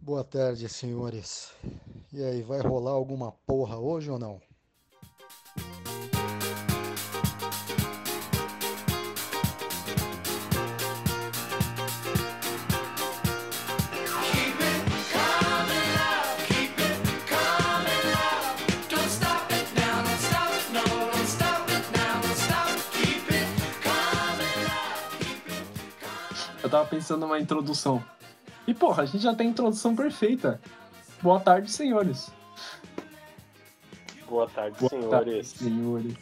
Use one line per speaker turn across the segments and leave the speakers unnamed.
Boa tarde, senhores. E aí, vai rolar alguma porra hoje ou não?
Eu tava pensando numa introdução. E porra, a gente já tem a introdução perfeita. Boa tarde, senhores.
Boa tarde,
Boa
senhores.
tarde, senhores.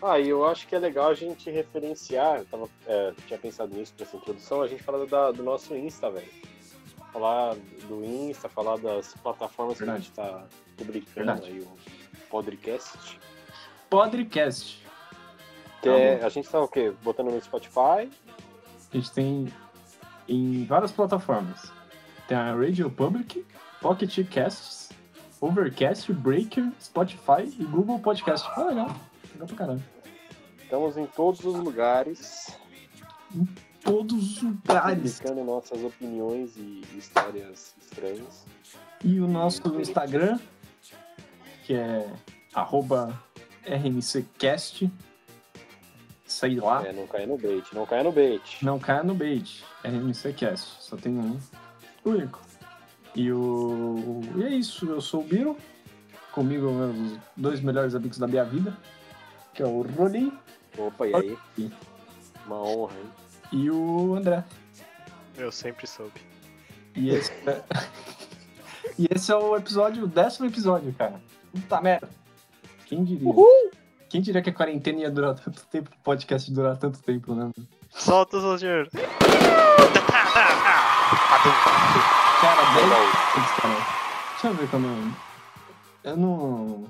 Ah, e eu acho que é legal a gente referenciar, eu tava, é, tinha pensado nisso pra essa introdução, a gente falar da- do nosso Insta, velho. Falar do Insta, falar das plataformas
Verdade.
que a gente tá publicando
Verdade.
aí, o podcast.
Podcast.
Que é- a gente tá o quê? Botando no Spotify,
A gente tem em várias plataformas. Tem a Radio Public, Pocket Casts, Overcast, Breaker, Spotify e Google Podcast. Ah, legal. Legal pra caralho.
estamos em todos os lugares,
Todos os lugares.
publicando nossas opiniões e histórias estranhas.
E o nosso Instagram, que é arroba RMCcast. Sei lá.
É, não caia no bait, não caia no bait.
Não caia no bait. RMCcast. Só tem um único. E o. E é isso. Eu sou o Biro. Comigo, meus dois melhores amigos da minha vida. Que é o Rolim
Opa, e aí?
Sim.
Uma honra, hein?
e o André.
Eu sempre soube.
E esse, é... e esse é o episódio, o décimo episódio, cara. Puta merda. Quem diria? Quem diria que a quarentena ia durar tanto tempo, o podcast ia durar tanto tempo, né?
Solta o senhor.
Cara, 10
Legal.
minutos, cara. Deixa eu ver quando. eu- Eu não.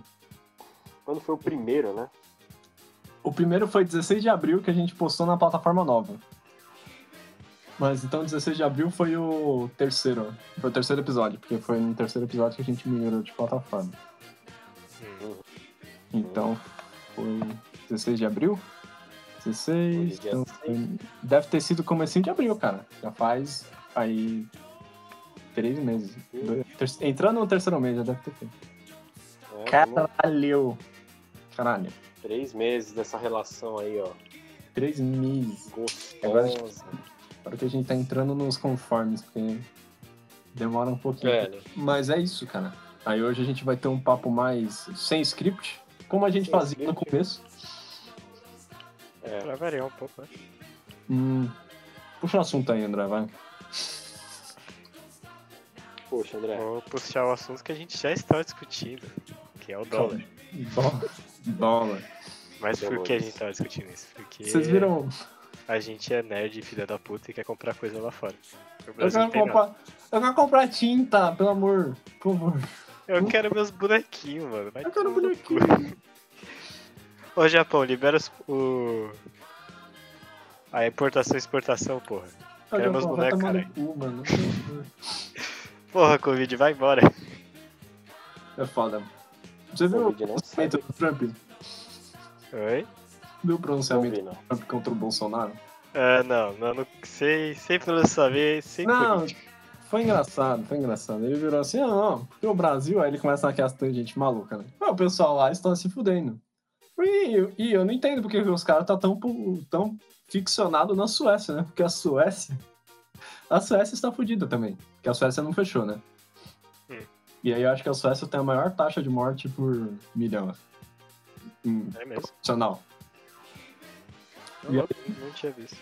Quando foi o primeiro, né?
O primeiro foi 16 de abril que a gente postou na plataforma nova. Mas então 16 de abril foi o terceiro. Foi o terceiro episódio, porque foi no terceiro episódio que a gente migrou de plataforma.
Hum,
Então foi 16 de abril? 16.
Hoje é dia
Então, deve ter sido comecinho de abril, cara. Já faz aí três meses. Dois- ter- Entrando no terceiro mês, já deve ter feito.
É,
Caralho! Caralho.
Três meses dessa relação aí, ó.
Três meses.
Gostosa.
Agora que a gente tá entrando nos conformes, porque demora um pouquinho.
É, né?
Mas é isso, cara. Aí hoje a gente vai ter um papo mais sem script, como a gente fazia no começo.
É.
pra variar um pouco, né?
Hum, puxa o assunto aí, André, vai.
Poxa, André.
Vou puxar o assunto que a gente já está discutindo, que é o dólar.
Dólar. Dólar.
Mas por que a gente tava discutindo isso? Porque
Vocês viram?
a gente é nerd e filha da puta e quer comprar coisa lá fora.
Eu quero, comprar, eu quero comprar tinta, pelo amor. Por favor.
Eu quero meus bonequinhos, mano. Vai
Eu quero
cu.
bonequinho.
Ô Japão, libera os- o. A importação e exportação, porra.
Eu
Quero meus
vou- vai
bonecos,
cu, mano.
Porra, Covid, vai embora.
É foda. Você viu o pronunciamento do Trump?
Oi?
Viu o
Não
pronunciamento do
não.
Trump contra o Bolsonaro?
Ah, não, não, não sei, sem saber, sem
Não,
política.
Foi engraçado, foi engraçado. Ele virou assim, ah, não, porque o Brasil, aí ele começa naquelas tangentes maluca, né? Ah, o pessoal lá está se fudendo. E, eu- e eu não entendo porque os caras tá tão, tão ficcionado na Suécia, né? Porque a Suécia. A Suécia está fudida também. Porque a Suécia não fechou, né?
Hum.
E aí eu acho que a Suécia tem a maior taxa de morte por milhão. Hum,
É mesmo.
proporcional.
Não, não, não tinha visto.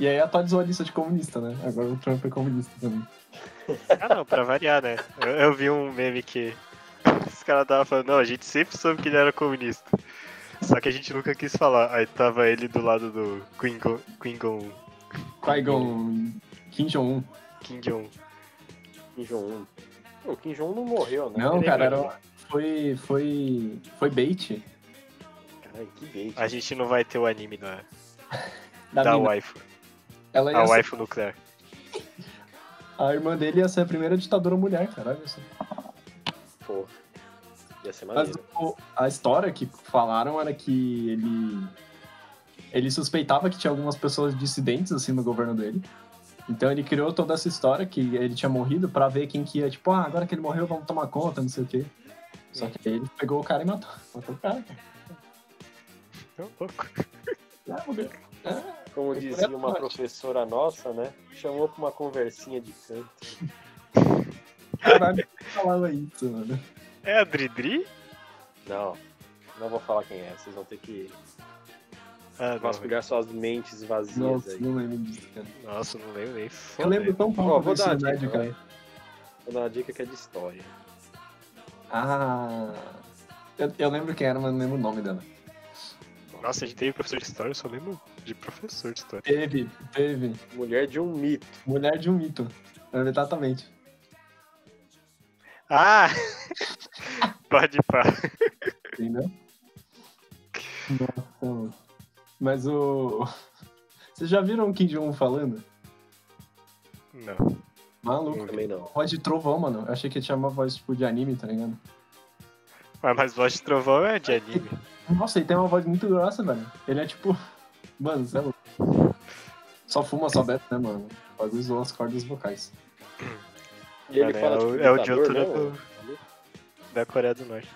E aí atualizou a lista de comunista, né? Agora o Trump é comunista também.
Ah, não, pra variar, né? Eu, eu vi um meme que os caras estavam falando, não, a gente sempre soube que ele era comunista. Só que a gente nunca quis falar. Aí tava ele do lado do Kim Jong-
Qui-Gon Kim Jong-un.
Kim Jong.
Kim Jong-un. O Kim Jong não morreu, né?
Não,
Ele
cara,
lembra.
era, foi, foi, foi bait
Caralho, que bait.
A gente não vai ter o anime da,
da,
da
mina.
waifu.
Ela
A
ia ser-
waifu nuclear.
A irmã dele ia ser a primeira ditadora mulher, cara. olha só.
Pô. Ia ser
Mas
maneiro.
o- a história que falaram era que ele ele suspeitava que tinha algumas pessoas dissidentes assim no governo dele. Então ele criou toda essa história que ele tinha morrido pra ver quem que ia, tipo, ah, agora que ele morreu, vamos tomar conta, não sei o quê. Só que aí ele pegou o cara e matou. Matou o cara, cara.
Tão louco.
Ah, morreu. Ah,
Como
É
dizia uma
forte.
professora nossa, né? Chamou pra uma conversinha de canto.
caralho, falava isso, mano.
É a Dridri?
Não, não vou falar quem é. Vocês vão ter que
Ah,
vasculhar suas mentes vazias
Nossa,
aí.
não lembro disso, cara.
Nossa, não lembro nem.
Eu lembro tão pouco
Ó, vou dar uma dica,
cara.
Vou dar uma dica que é de história.
Ah. Eu, eu lembro quem era, mas não lembro o nome dela.
Nossa, a gente teve professor de história, eu só lembro de professor de história.
Teve, teve.
Mulher de um mito.
Mulher de um mito. Exatamente.
Ah! Pode pá.
Entendeu? Nossa, mano. Mas o. Vocês já viram o Kim Jong falando?
Não.
Maluco.
Também não.
Voz de trovão, mano. Eu achei que ele tinha uma voz tipo de anime, tá ligado?
Ah, mas voz de trovão é de anime.
Nossa, ele tem uma voz muito grossa, velho. Ele é tipo. Mano, você é louco. Só fuma, só bebe, né, mano? O bagulho zoou as cordas vocais.
E ele
Mano,
fala
é o-
tipo
é o altura
não?
do- Da Coreia do Norte.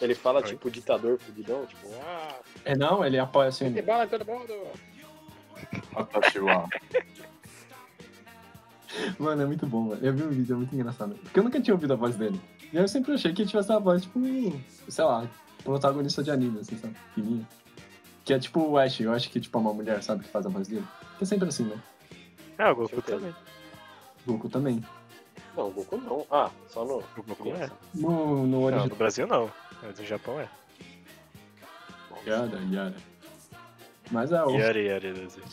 Ele fala
Oi.
tipo ditador fudidão, tipo, ah,
É não, ele apoia assim.
tem bala todo mundo.
Mano, é muito bom, velho. Eu vi um vídeo, é muito engraçado. Porque eu nunca tinha ouvido a voz dele. E eu sempre achei que ele tivesse uma voz, tipo, sei lá, protagonista de anime, assim, sabe? Fininha. Que é tipo o Ash, eu acho que tipo é uma mulher, sabe, que faz a voz dele. Que é sempre assim, né?
Ah, o Goku também.
Goku também.
Não, Goku não. Ah, só no.
O Goku é.
No, no
Não, no Brasil não. Mas no Japão é.
Yara, Yara. Mas é o.
Yari, Yari, Brasil.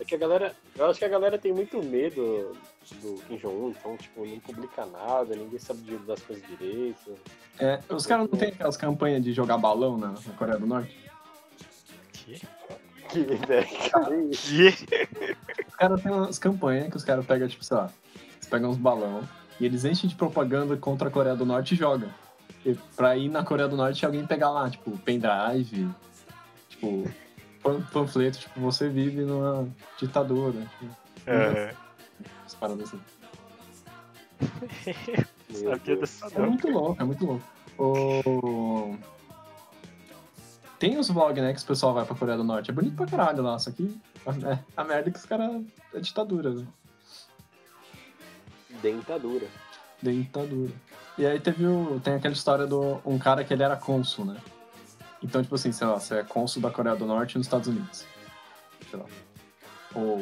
É que a galera. Eu acho que a galera tem muito medo do Kim Jong-un, então, tipo, não publica nada, ninguém sabe das coisas direito.
É, os caras não tem aquelas campanhas de jogar balão na, na Coreia do Norte?
Que?
Que ideia.
Que?
Os caras têm umas campanhas que os caras pegam, tipo, sei lá, eles pegam uns balão e eles enchem de propaganda contra a Coreia do Norte e jogam. E pra ir na Coreia do Norte alguém pegar lá, tipo, pendrive, tipo, pan- panfleto, tipo, você vive numa ditadura, tipo,
É,
umas paradas assim. É
não.
muito louco, é muito louco. O... Tem os vlogs, né, que o pessoal vai pra Coreia do Norte. É bonito pra caralho lá, só que é, a merda é que os caras é ditadura, né?
Dentadura.
Ditadura. E aí teve o, tem aquela história do um cara que ele era cônsul, né? Então, tipo assim, sei lá, você é cônsul da Coreia do Norte nos Estados Unidos. Sei lá. Ou.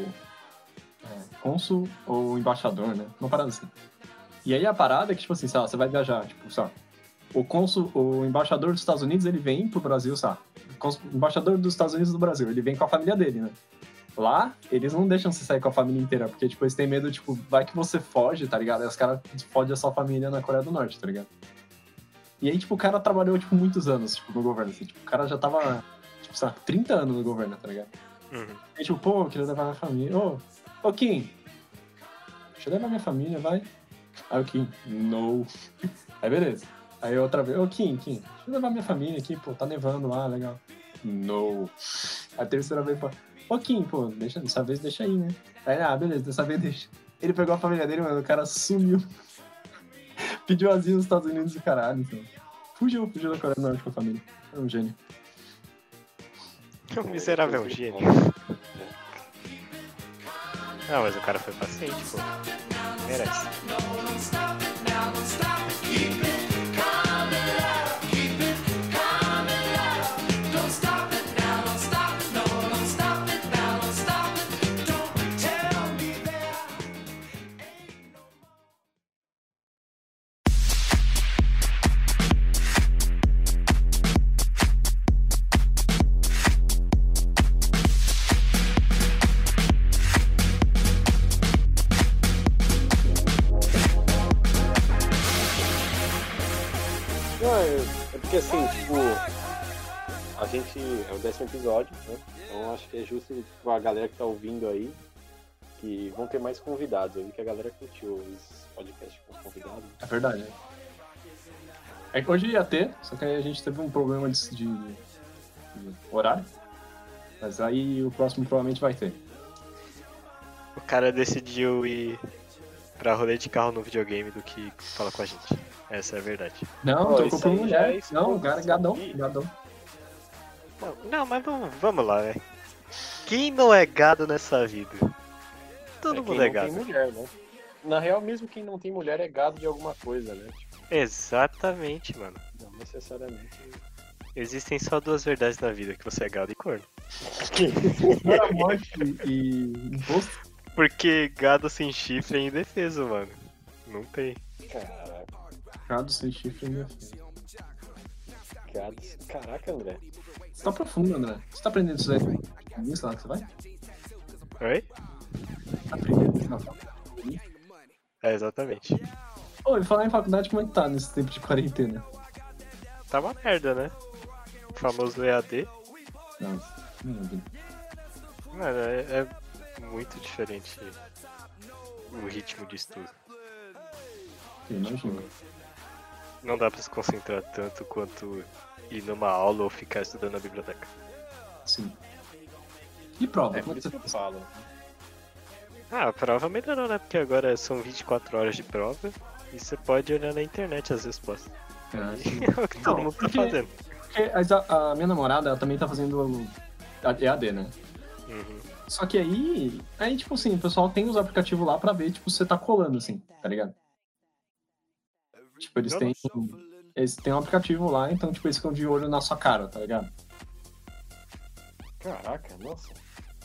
É, cônsul ou embaixador, né? Uma parada assim. E aí a parada é que, tipo assim, sei lá, você vai viajar, tipo, sei lá, o cônsul, o embaixador dos Estados Unidos, ele vem pro Brasil, sabe? Embaixador dos Estados Unidos do Brasil, ele vem com a família dele, né? Lá, eles não deixam você sair com a família inteira, porque, tipo, eles têm medo, tipo, vai que você foge, tá ligado? Aí os caras fodem a sua família na Coreia do Norte, tá ligado? E aí, tipo, o cara trabalhou, tipo, muitos anos, tipo, no governo, assim. Tipo, o cara já tava, tipo, sei lá, 30 anos no governo, tá ligado?
Uhum.
Aí, tipo, pô, eu queria levar minha família. Ô, ô, Kim, deixa eu levar minha família, vai. Aí o Kim, no. Aí, beleza. Aí outra vez, ô, Kim, Kim, deixa eu levar minha família aqui, pô, tá nevando lá, legal. No. A terceira vez, pô, ô, Kim, pô, deixa, dessa vez deixa aí, né? Aí, ah, beleza, dessa vez deixa. Ele pegou a família dele, mano, o cara sumiu. Pediu asilo nos Estados Unidos e caralho, então. Fugiu, fugiu da Coreia do Norte com a família. É um gênio.
Que um miserável é um gênio. Não, mas o cara foi paciente, pô. Merece.
O décimo episódio, né? Então acho que é justo pra galera que tá ouvindo aí que vão ter mais convidados. Eu vi que a galera curtiu os podcasts com os convidados.
É verdade. né? É que hoje ia ter, só que aí a gente teve um problema de, de- de horário. Mas aí o próximo provavelmente vai ter.
o cara decidiu ir pra rolê de carro no videogame do que falar com a gente. Essa é a verdade.
Não,
aí já
mulher.
é
não, o cara é gadão, gadão.
Não, não, mas vamos, vamos lá, velho. Quem não é gado nessa vida? Todo
É, quem
mundo é
não
gado.
tem mulher, né? Na real, mesmo quem não tem mulher é gado de alguma coisa, né? Tipo,
Exatamente, mano.
não necessariamente.
Existem só duas verdades na vida, que você é gado e corno.
Morte e.
Porque gado sem chifre é indefeso, mano. Não tem.
Caraca,
Gado sem chifre ainda.
Caraca, André.
Você tá profundo, André. Você tá aprendendo isso aí? Isso lá que você vai?
Oi?
Tá aprendendo isso na faculdade?
É, exatamente.
Ô, e falar em faculdade, como é que tá nesse tempo de quarentena?
Tá uma merda, né? O famoso EAD.
Não, não,
Mano, é, é muito diferente o ritmo de estudo.
eu imagino.
Não dá pra se concentrar tanto quanto ir numa aula ou ficar estudando na biblioteca.
Sim. E prova?
É
como é que você
falo.
Ah, a prova melhorou, né? Porque agora são 24 horas de prova e você pode olhar na internet as respostas.
Ah,
É o que todo
Não,
mundo tá
porque-
fazendo.
Porque a, a minha namorada, ela também tá fazendo EAD, né?
Uhum.
Só que aí, aí, tipo assim, o pessoal tem os aplicativos lá pra ver, tipo, se você tá colando, assim, tá ligado? Tipo, eles têm. Eles têm um aplicativo lá, então, tipo, eles ficam de olho na sua cara, tá ligado?
Caraca, nossa.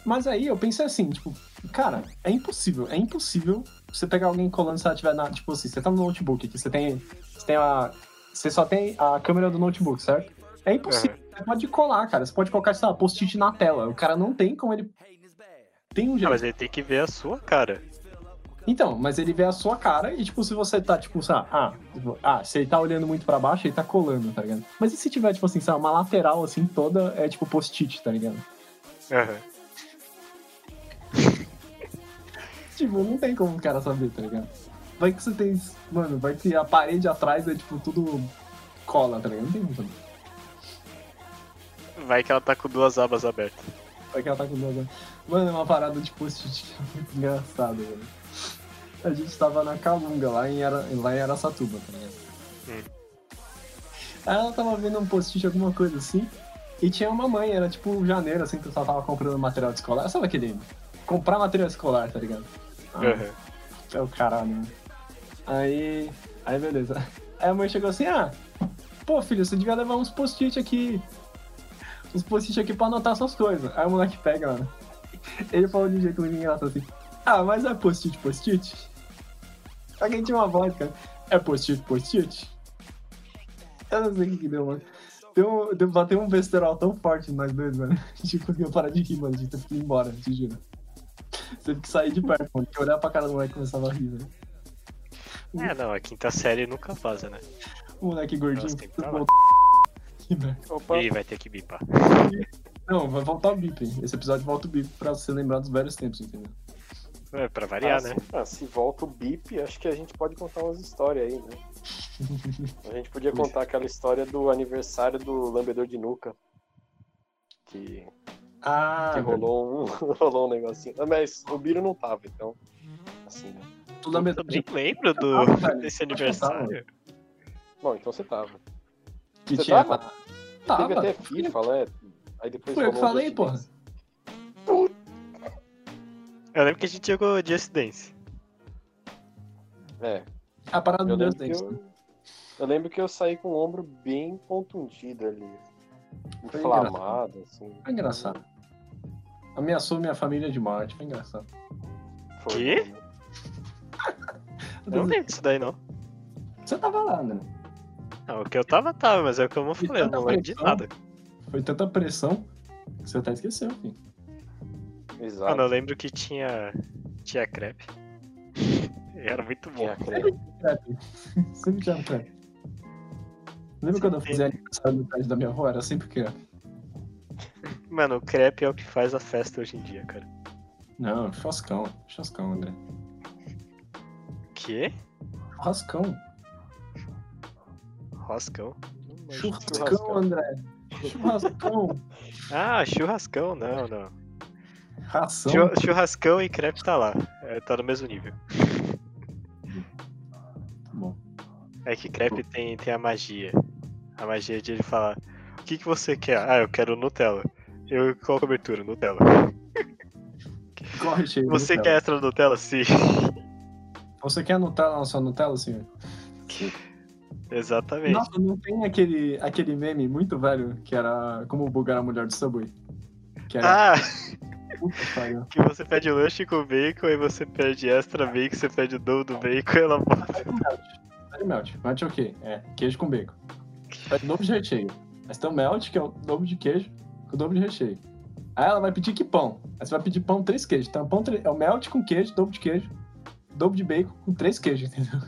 Mas aí eu pensei assim, tipo, cara, é impossível, é impossível você pegar alguém colando se ela tiver na. Tipo assim, você tá no notebook aqui, você tem. Você tem a. Você só tem a câmera do notebook, certo? É impossível. Você pode colar, cara. Você pode colocar, sei lá, post-it na tela. O cara não tem como ele. Tem um
Ah,
jeito.
mas ele tem que ver a sua cara.
Então, mas ele vê a sua cara e, tipo, se você tá, tipo, lá, ah, tipo, ah, se ele tá olhando muito pra baixo, ele tá colando, tá ligado? Mas e se tiver, tipo assim, lá, uma lateral, assim, toda, é tipo post-it, tá ligado?
Aham.
Tipo, não tem como o cara saber, tá ligado? Vai que você tem, mano, vai que a parede atrás é, tipo, tudo cola, tá ligado? Não tem como saber.
Vai que ela tá com duas abas abertas.
Vai que ela tá com duas... Mano, é uma parada de post-it que é muito engraçada, velho. A gente tava na Calunga, lá em, Ara... lá em Araçatuba, tá ligado?
Hum.
Aí ela tava vendo um post-it, alguma coisa assim, e tinha uma mãe, era tipo janeiro, assim, que pessoal tava comprando material de escolar. Sabe aquele... Comprar material escolar, tá ligado? Ah, é o caralho, né? Aí... Aí, beleza. Aí a mãe chegou assim, ah, pô, filho, você devia levar uns post-it aqui, uns post-it aqui pra anotar suas coisas. Aí o moleque pega, mano. Ele falou de um jeito muito engraçado assim. Ah, mas é post-it, post-it? Alguém tinha uma voz, cara. É post-it, post-it? Eu não sei o que, que deu, mano. Deu, deu, bateu um besterol tão forte em nós dois, mano. A gente conseguiu parar de rir, mano. A gente teve que ir embora, te juro. Teve que sair de perto, mano. Que olhar pra cara do moleque e começava a rir, velho.
É, não, a quinta série nunca vaza, né?
O moleque gordinho.
Nossa, tem que.
Opa,
Ih, vai ter que bipar.
Não, vai voltar o bip. Esse episódio volta o bip pra você lembrar dos velhos tempos, entendeu?
É, pra variar,
ah,
né?
se- ah, se volta o bip, acho que a gente pode contar umas histórias aí, né? A gente podia contar aquela história do aniversário do lambedor de nuca. Que,
Ah,
que rolou, um, rolou um negocinho. Ah, Mas o Biro não tava, então. Assim, né?
tu lembra
Eu nem lembro do,
Ah,
desse aniversário.
Bom, então você tava.
que
Você
tinha.
tava?
Tava.
Teve até FIFA, né? Aí depois
Foi eu falei, porra.
Eu lembro que a gente jogou Just Dance.
É,
A parada
eu
do
que
Dance.
eu, eu lembro que eu saí com o ombro bem contundido ali.
Foi
Inflamado, assim.
Foi engraçado. Ameaçou minha família de morte, foi engraçado.
Foi,
Quê?
né?
Eu não lembro disso daí, não.
Você tava lá, né?
Não, o que eu tava, tava, mas é o que eu não falei, eu não lembro de nada.
Foi tanta pressão que você até esqueceu, filho.
Exato.
Mano, eu lembro que tinha. Tinha crepe. Era muito bom.
Tinha crepe.
Sempre tinha crepe. Lembra quando eu fazia aniversário no prédio da minha avó? Era sempre crepe.
Mano, o crepe é o que faz a festa hoje em dia, cara.
Não, churrascão. Churrascão, André.
Que?
Churrascão.
Roscão?
Churrascão,
Churrascão.
André. Churrascão.
Ah, churrascão, não, não.
Ração.
Chur- Churrascão e crepe tá lá. É, tá no mesmo nível.
Bom.
É que crepe tem, tem a magia. A magia de ele falar: O que, que você quer? Ah, eu quero Nutella. Eu, qual cobertura? Nutella.
Corre, cheio.
Você
Nutella.
quer extra Nutella? Sim.
Você quer Nutella na sua Nutella, senhor?
Exatamente.
Nossa, não tem aquele, aquele meme muito velho que era como bugar a mulher do Subway? Que era.
Ah,
que
você pede lanche com bacon, aí você pede extra bacon, você pede o dobro do bacon e ela bota.
Pede melt. Melt é o quê? É, queijo com bacon. Pede dobro de recheio. Mas tem o melt, que é o dobro de queijo com o dobro de recheio. Aí ela vai pedir que pão? Aí você vai pedir pão três queijos. Então pão é o melt com queijo, dobro de queijo, dobro de bacon com três queijos, entendeu?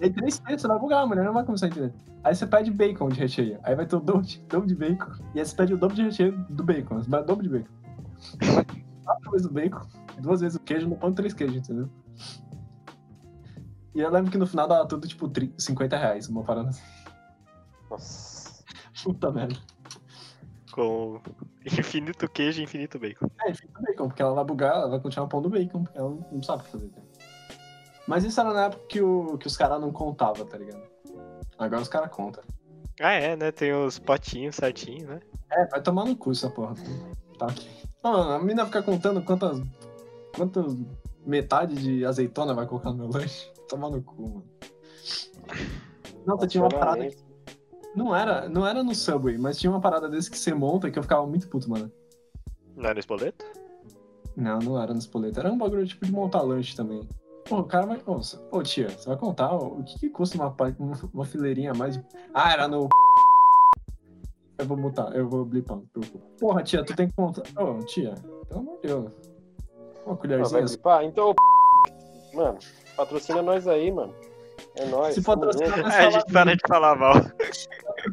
Aí três você vai bugar, a mulher não vai começar a entender. Aí você pede bacon de recheio. Aí vai ter o dobro de, dobro de bacon. E aí você pede o dobro de recheio do bacon. Você vai dobro de bacon. Quatro vezes o bacon, duas vezes o queijo no pão três queijos, entendeu? E eu lembro que no final dava tudo tipo 30, 50 reais, uma parada assim.
Nossa.
Puta merda.
Com infinito queijo e infinito bacon.
É, fica bacon, porque ela vai bugar, ela vai continuar o pão do bacon, porque ela não sabe o que fazer. Mas isso era na época que, o, que os caras não contavam, tá ligado? Agora os caras contam.
Ah, é, né? Tem os potinhos certinhos, né?
É, vai tomar no cu essa porra. Tá aqui. Não, a menina fica contando quantas. Quantas metade de azeitona vai colocar no meu lanche. Tomar no cu, mano. Nossa, tinha uma parada que não era, não era no Subway, mas tinha uma parada desse que você monta que eu ficava muito puto, mano.
Não era espoleto?
Não, não era no espoleto. Era um bagulho tipo de montar lanche também. Pô, o cara vai. Ô, tia, você vai contar o que, que custa uma, uma, fileirinha a mais? de- Ah, era no. Eu vou botar, eu vou blipar, não preocupa. Porra, tia, tu tem que contar. Ô, tia, pelo amor de Deus. Uma
Ah,
colherzinha.
vai gripar? Então, mano, patrocina nós aí, mano. É nóis.
Se patrocinar. Mas
Ah, a gente para de falar mal.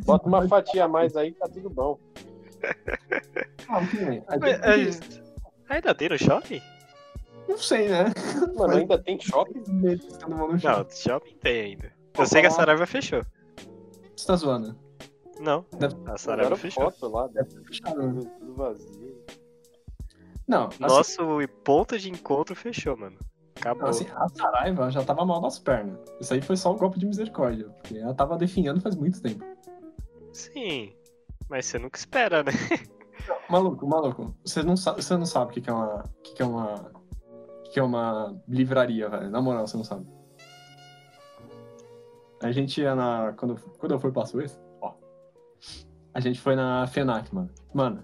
Bota uma fatia a mais aí, tá tudo bom.
Ah,
Mas,
gente-
é, Ainda tem no shopping?
Não sei, né?
Mano, ainda tem shopping?
Não, shopping tem ainda. Eu sei que a Saraiva fechou.
Você tá zoando?
Não,
Deve-
a Saraiva fechou.
foto lá, deve
Deve ter fechado.
tudo tudo vazio.
Não, assim,
Nosso ponto de encontro fechou, mano. Acabou.
Assim, a Saraiva já tava mal das pernas. Isso aí foi só um golpe de misericórdia. Porque ela tava definhando faz muito tempo.
Sim, mas você nunca espera, né?
Maluco, maluco. Você não, sa você não sabe o que, que é uma. O que, que é uma. Que, é uma livraria, velho. Na moral, você não sabe. A gente ia na. Quando, quando eu fui pra Suíça, ó. A gente foi na FENAC, mano. Mano.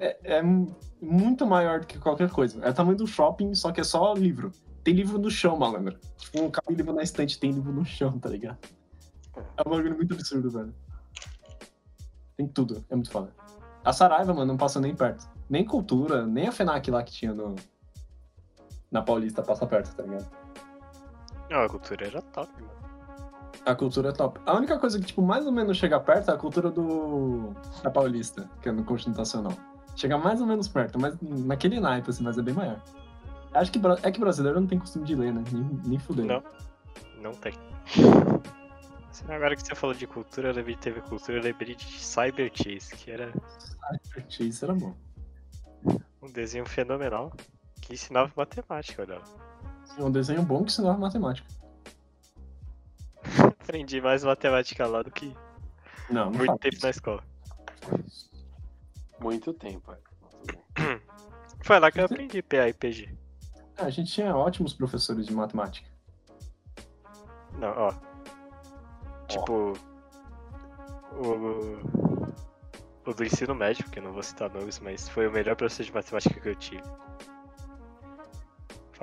É, é mu- muito maior do que qualquer coisa. É o tamanho do shopping, só que é só livro. Tem livro no chão, malandro. Tipo, um cabe livro na estante, tem livro no chão, tá ligado? É um bagulho muito absurdo, velho. Tem tudo, é muito foda. A Saraiva, mano, não passa nem perto. Nem cultura, nem a FENAC lá que tinha no. Na Paulista passa perto, tá ligado?
Não, a cultura era top, mano.
A cultura é top. A única coisa que, tipo, mais ou menos chega perto é a cultura do. da Paulista, que é no Constitucional. Chega mais ou menos perto, mas naquele naipe, assim, mas é bem maior. Acho que é que brasileiro não tem costume de ler, né? Nem, nem fudendo.
Não. Não tem. Agora que você falou de cultura, eu lembrei de TV Cultura, eu lembrei de Cyber Chase, que era
Isso era bom.
um desenho fenomenal que ensinava matemática, olha. lá.
É um desenho bom que ensinava matemática.
Aprendi mais matemática lá do que
Não, não
muito tempo
isso.
na escola.
Muito tempo. é.
Foi lá que eu aprendi PA e PG.
Ah, a gente tinha ótimos professores de matemática.
Não, ó. Tipo. O. O do ensino médio, que eu não vou citar nomes, mas foi o melhor professor de matemática que eu tive.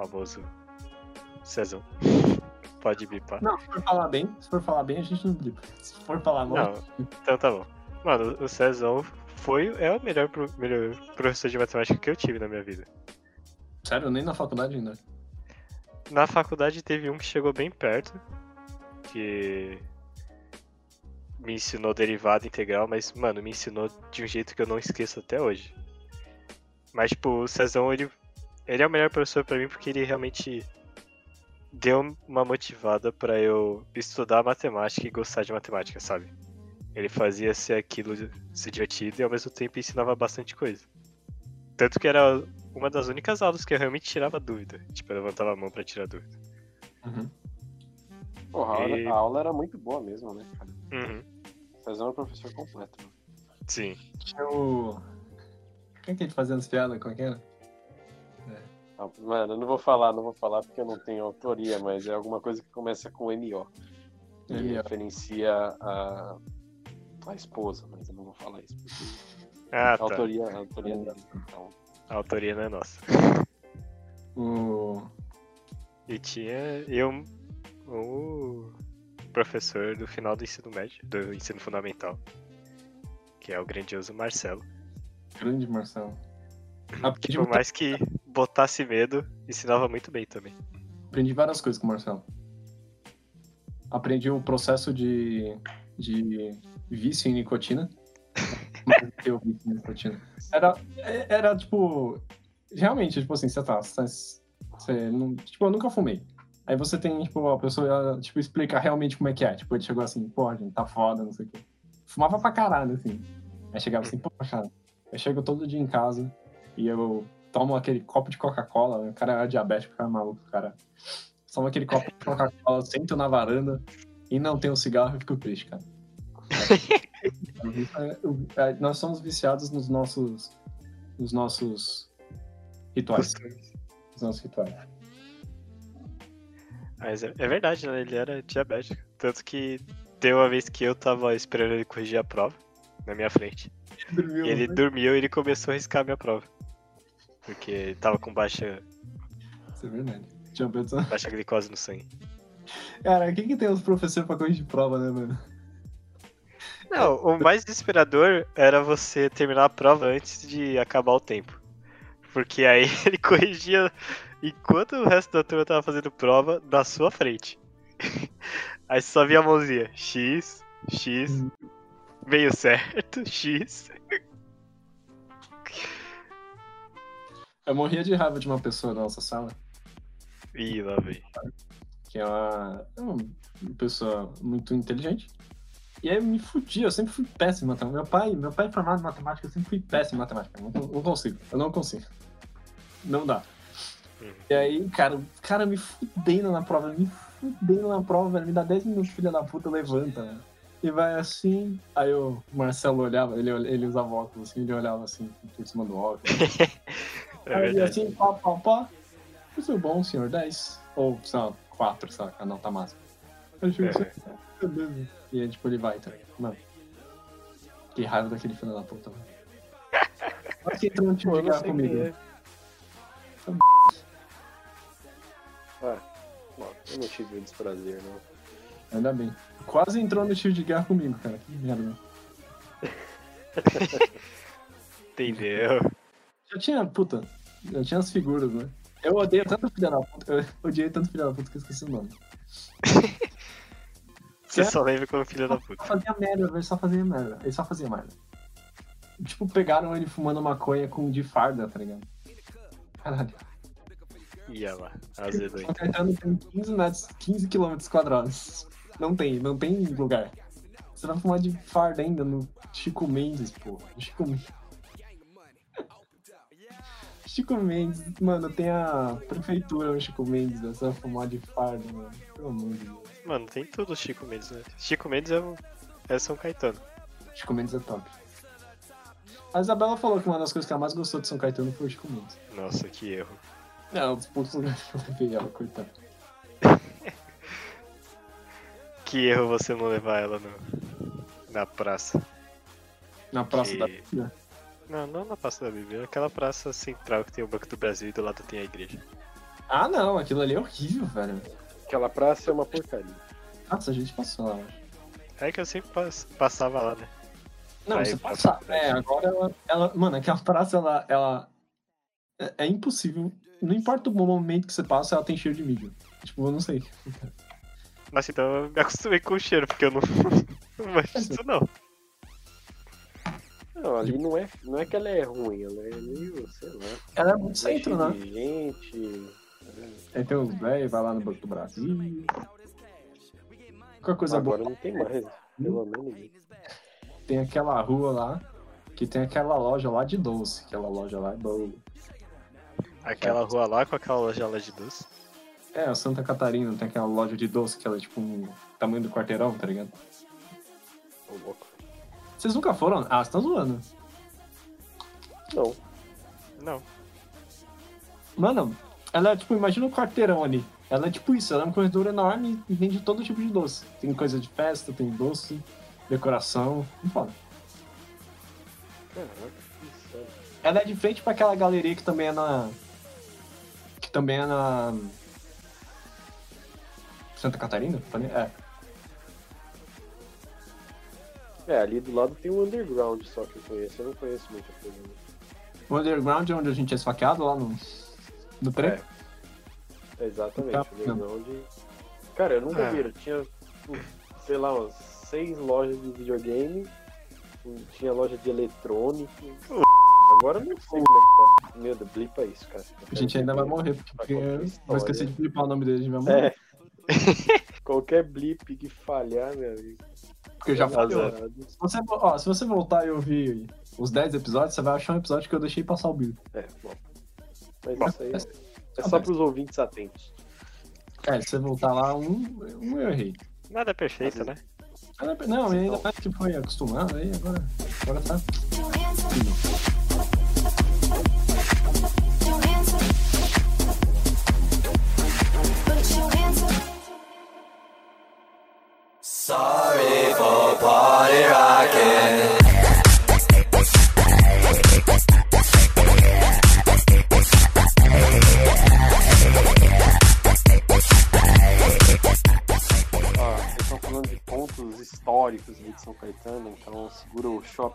Famoso Cezão. Pode bipar.
Não, se for falar bem, se for falar bem, a gente não blipa. Se for falar mal,
Não, então tá bom. Mano, o Cezão foi, é o melhor, melhor professor de matemática que eu tive na minha vida.
sério, nem na faculdade ainda.
Na faculdade teve um que chegou bem perto, que me ensinou derivada integral, mas, mano, me ensinou de um jeito que eu não esqueço até hoje. Mas, tipo, o Cezão, ele, ele é o melhor professor pra mim porque ele realmente deu uma motivada pra eu estudar matemática e gostar de matemática, sabe? Ele fazia ser aquilo se divertido e ao mesmo tempo ensinava bastante coisa. Tanto que era uma das únicas aulas que eu realmente tirava dúvida. Tipo, eu levantava a mão pra tirar dúvida.
Uhum.
Porra, a aula,
E-
a aula era muito boa mesmo, né, cara?
Uhum.
Fazer um professor completo.
Sim.
Tinha o. Quem que a gente fazia as piadas? Qual que era?
Ah, Mano, eu não vou falar, não vou falar porque eu não tenho autoria, mas é alguma coisa que começa com MO. E
MO.
referencia a, a esposa, mas eu não vou falar isso. Porque
Ah,
a
tá.
autoria, a autoria dele. Então,
A autoria não é nossa.
O.
E tinha eu, o professor do final do ensino médio, do ensino fundamental, que é o grandioso Marcelo.
Grande Marcelo.
Que por
muita-
mais que botasse medo, ensinava muito bem também.
aprendi várias coisas com o Marcelo. Aprendi o processo de, de vício em nicotina. Eu vício em nicotina. Era, era tipo. Realmente, tipo assim, você tá. Você, você não, tipo, eu nunca fumei. Aí você tem, tipo, a pessoa, tipo, explicar realmente como é que é. Tipo, ele chegou assim, pô, gente, tá foda, não sei o quê. Fumava pra caralho, assim. Aí chegava assim, pô, cara, eu chego todo dia em casa e eu tomo aquele copo de Coca-Cola, né? o cara é diabético, o cara é maluco, o cara. Tomo aquele copo de Coca-Cola, sento na varanda e não tenho cigarro e fico triste, cara. Nós somos viciados nos nossos, nos nossos rituais. Nos nossos rituais.
Mas é, é verdade, né? Ele era diabético. Tanto que teve uma vez que eu tava esperando ele corrigir a prova na minha frente.
Dormiu,
ele
né?
dormiu e ele começou a riscar a minha prova. Porque tava com baixa,
Isso é verdade. Tinha pensado.
baixa glicose no sangue.
Cara, o que, que tem os professores pra corrigir prova, né, mano?
Não, o mais desesperador era você terminar a prova antes de acabar o tempo. Porque aí ele corrigia enquanto o resto da turma tava fazendo prova na sua frente. Aí você só via a mãozinha. X, X, meio certo, X.
Eu morria de raiva de uma pessoa da nossa sala,
Ih, lá vem.
que é uma, é uma pessoa muito inteligente. E aí eu me fudia, eu sempre fui péssimo em matemática. Meu pai, meu pai é formado em matemática, eu sempre fui péssimo em matemática. Não, não consigo, eu não consigo. Não dá.
Uhum.
E aí, cara, o cara me fudendo na prova, me fudendo na prova, velho. Me dá 10 minutos, filha da puta, levanta, velho. E vai assim. Aí o Marcelo olhava, ele, ele usava óculos assim, ele olhava assim, por cima do óculos.
É
Aí
verdade.
assim, pá, pá, pá. Isso é bom, senhor, 10. Ou, sei lá, 4, sei lá, a nota máxima. Eu fico
É.
assim, beleza. E aí, tipo, ele vai, tá? Mano. Que raiva daquele filho da puta, mano. Olha que entrou no time
Pô,
de
não
guerra comigo.
é. Ah, bom, eu não tive o desprazer, não.
Ainda bem. Quase entrou no time de guerra comigo, cara. Que merda.
Entendeu?
Já tinha, puta, já tinha as figuras, né? Eu odeio tanto filha da puta, eu odiei tanto filha da puta que eu esqueci o nome.
Você só lembra como filho da puta.
Só fazia merda, velho, só fazia merda. Ele só fazia merda. Tipo, pegaram ele fumando maconha com de farda, tá ligado? Caralho.
Ia lá, azedou.
São Caetano tem 15 metros, 15 quilômetros quadrados. Não tem, não tem lugar. Você vai fumar de farda ainda no Chico Mendes, pô. No Chico Mendes. Chico Mendes, mano, tem a prefeitura no Chico Mendes, né? você vai fumar de farda, mano. Pelo amor de Deus.
Mano, tem tudo Chico Mendes, né? Chico Mendes é, o... é São Caetano.
Chico Mendes é top. A Isabela falou que uma das coisas que ela mais gostou de São Caetano foi o Chico Mendes.
Nossa, que erro.
É, um dos poucos lugares que eu levei ela, coitada.
Que erro você não levar ela no... na praça.
Na Praça
Que-
da.
Não, não na Praça da Bíblia, aquela praça central que tem o Banco do Brasil e do lado tem a igreja.
Ah, não, aquilo ali é horrível, velho.
Aquela praça é uma porcaria.
Nossa, a gente passou lá. eu acho.
É que eu sempre pass- passava lá, né?
Não,
Aí
você
pra
passa.
faculdade.
É, agora ela, ela. Mano, aquela praça, ela. ela é, é impossível. Não importa o momento que você passa, ela tem cheiro de milho. Tipo, eu não sei.
Nossa, então eu me acostumei com o cheiro, porque eu não, não manjo disso não.
Não, ali não é, não é que ela é ruim, ela é meio, sei lá.
Ela é muito centro, né?
gente.
Aí tem uns velhos, vai lá no Banco do Brasil. Qualquer coisa
Agora
boa.
não tem mais, pelo menos.
Tem aquela rua lá, que tem aquela loja lá de doce. Aquela loja lá é boa.
Aquela rua lá com aquela loja lá de doce.
É, a Santa Catarina tem aquela loja de doce que ela é tipo um tamanho do quarteirão, tá ligado?
Ô, louco.
Vocês nunca foram? Ah, você tá zoando.
Não.
Não.
Mano, ela é tipo, imagina um quarteirão ali. Ela é tipo isso, ela é um corredor enorme e vende todo tipo de doce. Tem coisa de festa, tem doce, decoração, muito foda.
Caraca, que insano.
Ela é de frente pra aquela galeria que também é na. Que também é na. Santa Catarina? É.
É, ali do lado tem um underground só que eu conheço. Eu não conheço muita coisa. né?
O underground é onde a gente é esfaqueado lá no. No trem?
É. É, exatamente,
Tá,
o underground. Cara, eu nunca
É.
vi. Tinha, sei lá, umas seis lojas de videogame. Tinha loja de eletrônico. Agora eu não sei como é que tá. Meu Deus, blipa isso, cara.
A gente ainda vai morrer, porque
história.
esquecer de flipar o nome dele, a gente vai morrer.
É. Qualquer blip que falhar, meu amigo.
Porque já falhou.
Azarado.
Se você, ó, se você voltar e ouvir os 10 episódios, você vai achar um episódio que eu deixei passar o Bill.
É, bom. Mas
Bom,
isso aí é, é só pros ouvintes atentos.
É, se você voltar lá, um, um eu errei.
Nada é perfeito, né?
Não, e ainda mais que foi acostumando aí, agora, agora tá.
Sorry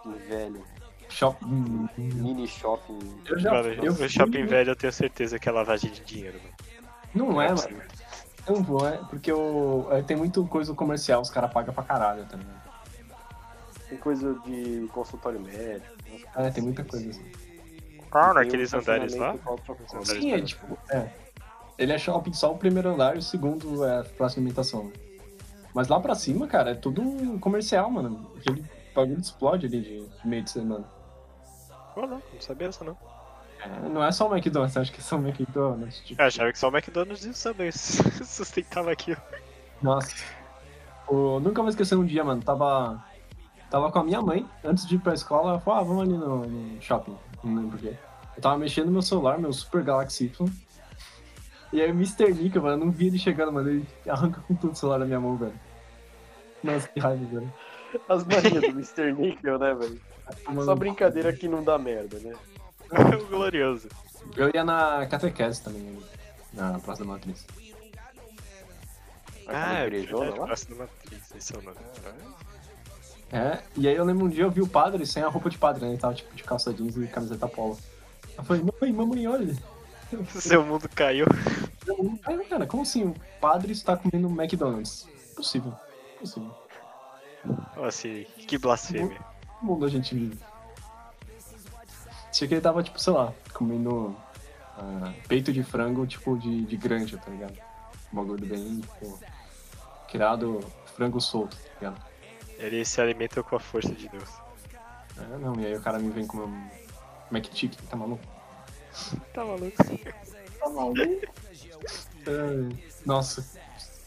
shopping velho,
Shopping.
mini shopping.
Eu já
Mano,
eu fui-
shopping velho eu tenho certeza que é lavagem de dinheiro, mano.
Não é, mano.
possível.
Não vou, é porque o, é, tem muito coisa comercial, os caras pagam pra caralho também.
Tem coisa de consultório médico.
É, tem muita coisa assim.
Ah,
Tem um
naqueles andares lá?
Sim, é tipo, é. Ele é shopping só o primeiro andar e o segundo é a próxima alimentação. Mas lá pra cima, cara, é tudo comercial, mano. Aquele bagulho explode ali de meio de semana.
Pô, não, não sabia dessa não.
É, não é só o McDonald's, acho que é só o McDonald's. Tipo,
Eu achava que só o McDonald's e o Subway sustentava aquilo.
Nossa. O, nunca vou esquecer um dia, mano. Tava. Tava com a minha mãe, antes de ir pra escola, ela falou, ah, vamos ali no, no shopping. Não lembro porquê. Eu tava mexendo no meu celular, meu Super Galaxy Y. E aí o Mr. Nickel, mano, eu não vi ele chegando, mano. Ele arranca com tudo o celular da minha mão, velho. Nossa, que raiva, velho.
As manias do Mr. Nickel, né, velho? Só brincadeira que não dá merda, né?
Glorioso.
Eu ia na catequese também, na Praça da Matriz.
Ah, é
igrejona lá.
Praça da Matriz, esse é o nome.
É, e aí eu lembro um dia eu vi o padre sem a roupa de padre, né? Ele tava tipo de calça jeans e camiseta polo. Eu falei, mamãe, mamãe, olha.
Seu mundo caiu.
Cara, cara, como assim? O padre está comendo McDonald's? Impossível. Impossível.
Assim, que blasfêmia.
Que mundo a gente vive? Achei que ele tava, tipo, sei lá, comendo ah, peito de frango, tipo, de, de granja, tá ligado? Um bagulho bem, tipo, criado frango solto, tá ligado?
Ele se alimenta com a força de Deus.
É, não, e aí o cara me vem comer um McChicken, tá maluco?
Tá maluco?
Tá maluco? É, nossa,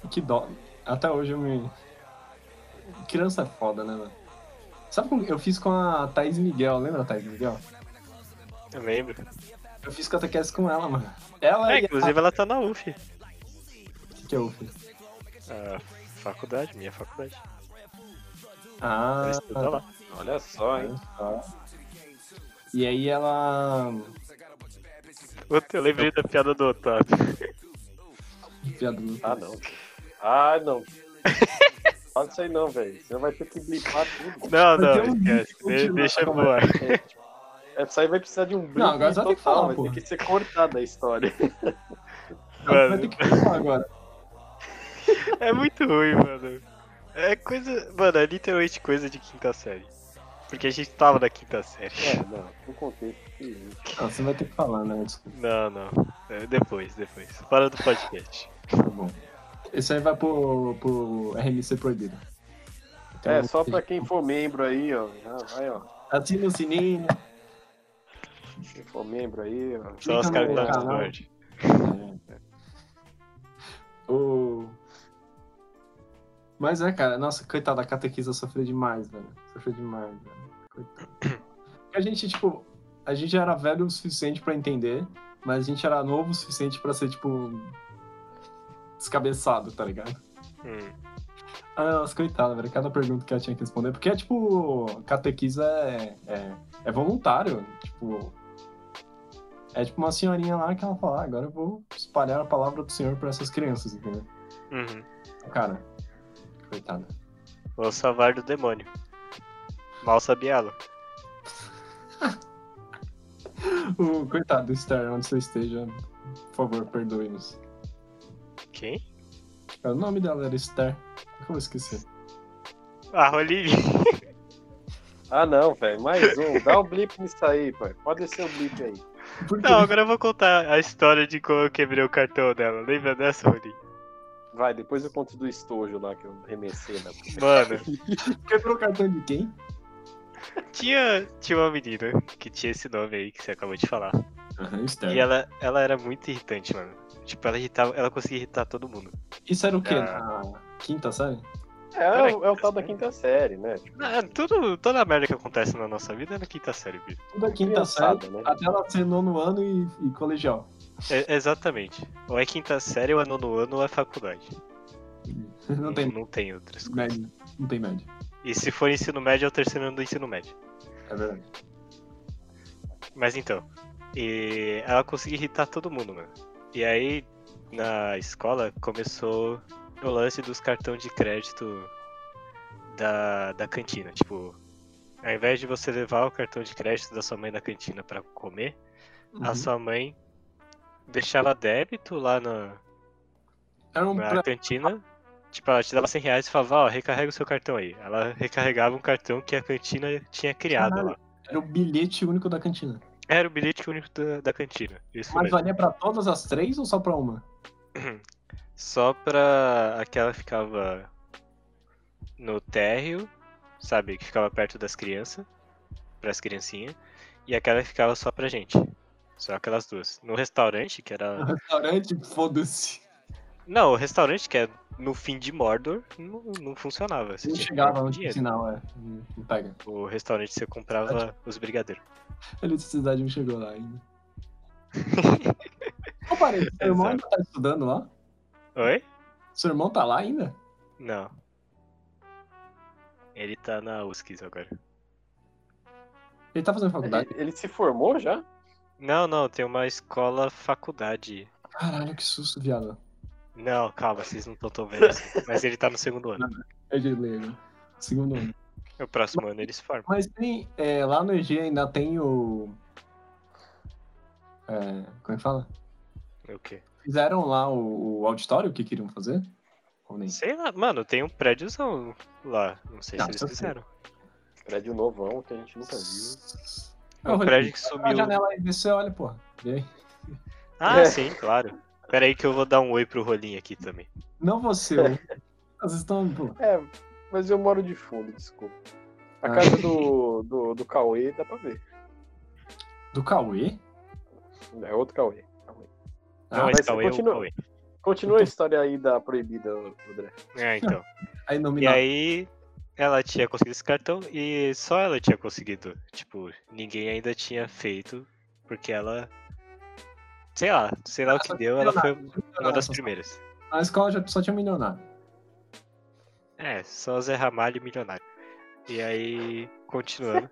que dó. Até hoje eu me... Criança é foda, né, mano? Sabe como eu fiz com a Thaís Miguel, lembra a Thaís Miguel?
Eu lembro.
Eu fiz catequese com ela, mano. Ela
É,
e a-
inclusive ela tá na UF.
O que, que eu fiz?
A faculdade, minha faculdade.
Ah,
Ela estuda lá.
Olha só, hein?
E aí ela.
Puta, eu lembrei da piada do Otávio.
Piada.
Ah, não. Ah, não. Fala isso aí não, velho. Você vai ter que blipar tudo.
Não,
Vai
não,
um
esquece. De- deixa
a
no ar.
É, essa aí vai precisar de um blip
Não, agora vai
total,
falar,
vai ter que ser cortada a história.
Vai
Mano,
ter que falar agora.
é muito ruim, mano. É coisa. Mano, é literalmente coisa de quinta série. Porque a gente tava na quinta série.
É, não, no contexto. que-
Não, você vai ter que falar, né? Desculpa,
Não, não. É, depois, depois. Para do podcast.
tá bom. Esse aí vai pro, pro RMC proibido. Então,
É, só pra quem for membro aí, ó. Vai, ó.
Assina o sininho.
Se for membro aí, ó.
Só os caras
canal.
Discord.
O... Mas é, cara, nossa, coitada, a catequisa sofreu demais, velho. Sofreu demais, velho. Coitada. A gente, tipo, a gente era velho o suficiente pra entender, mas a gente era novo o suficiente pra ser, tipo, descabeçado, tá ligado?
Hum.
Ah, coitada, velho. Cada pergunta que ela tinha que responder. Porque é tipo, catequisa é, é, é voluntário. Tipo. É tipo uma senhorinha lá que ela fala, ah, agora eu vou espalhar a palavra do Senhor pra essas crianças, entendeu?
Uhum.
Cara, coitada.
Vou salvar do demônio. Mal sabia ela.
O coitado do Star, onde você esteja, por favor, perdoe-nos.
Quem?
O nome dela era Star. Como eu vou esquecer?
Ah, Roline.
Ah, não, velho. Mais um. Dá um blip nisso aí, pai. Pode descer o blip aí.
Não, agora eu vou contar a história de como eu quebrei o cartão dela. Lembra dessa, Roline?
Vai, depois eu conto do estojo lá que eu remessei, né?
Mano,
Quebrou o cartão de quem?
tinha, tinha uma menina que tinha esse nome aí que você acabou de falar.
Aham, Star.
E ela, ela era muito irritante, mano. Tipo, ela irritava, ela conseguia irritar todo mundo.
Isso era o quê?
Ah.
Quinta série?
É, é, o- é o tal da quinta série, né? Tipo,
tudo, toda a merda que acontece na nossa vida é na quinta série, bicho.
Tudo a quinta série.
né?
Até ela ser nono ano e, e colegial.
É, exatamente. Ou é quinta série, ou é nono ano, ou é faculdade.
Não tem
Não tem outras coisas.
média. Não tem média.
E se for ensino médio, é o terceiro ano do ensino médio.
É verdade.
Mas então, e ela conseguia irritar todo mundo, mano. E aí, na escola, começou o lance dos cartões de crédito da, da cantina. Tipo, ao invés de você levar o cartão de crédito da sua mãe na cantina pra comer, a
Uhum.
sua mãe deixava débito lá na,
Era um
na
pra-
cantina. Tipo, ela te dava 100 reais e falava, ó, recarrega o seu cartão aí. Ela recarregava um cartão que a cantina tinha criado
Caralho.
lá.
Era o bilhete único da cantina.
Era o bilhete único da, da cantina. Isso
Mas
mesmo.
valia pra todas as três ou só pra uma?
Só pra aquela que ficava no térreo, sabe? Que ficava perto das crianças, pras criancinhas, e aquela que ficava só pra gente. Só aquelas duas. No restaurante, que
No
era.
restaurante, foda-se.
Não, o restaurante, que é no fim de Mordor, não, não funcionava. Você
Não chegava no
dinheiro.
sinal, é. Não não pega.
O restaurante você comprava os brigadeiros.
A eletricidade não chegou lá ainda. Ô, parei, seu irmão ainda tá estudando lá?
Oi?
Seu irmão tá lá ainda?
Não. Ele tá na USCIS agora.
Ele tá fazendo faculdade?
Ele, ele se formou já?
Não, não, tem uma escola faculdade.
Caralho, que susto, viado.
Não, calma, vocês não estão tão vendo assim. Mas ele tá no segundo ano.
É de ler, né? Segundo ano.
No próximo ano ele se forma.
Mas tem, é, lá no EG ainda tem o. É, como é que fala?
O quê?
Fizeram lá o, o auditório que queriam fazer? Ou nem?
Sei lá, mano, tem um prédiozão lá. Não sei
Não,
se eles
eu sei.
fizeram.
Prédio novão que a gente nunca viu.
É o
Ô,
prédio que
Abre a
sumiu.
janela aí, vê se você olha, porra. Vê aí.
Ah,
É.
sim, claro. Pera aí que eu vou dar um oi pro rolinho aqui também.
Não você, ô. Vocês estão.
É, mas eu moro de fundo, desculpa. A
Ah.
casa do, do, do Cauê dá pra ver.
Do Cauê?
É outro Cauê. Cauê.
Ah,
Não,
mas
esse Cauê é
continua.
Cauê.
Continua a história aí da proibida, André.
É, então.
Aí
E aí, ela tinha conseguido esse cartão e só ela tinha conseguido. Tipo, ninguém ainda tinha feito, porque ela. Sei lá, sei lá o que deu, ela foi uma das primeiras.
Na escola já só tinha milionário.
É, só Zé Ramalho e milionário. E aí, continuando.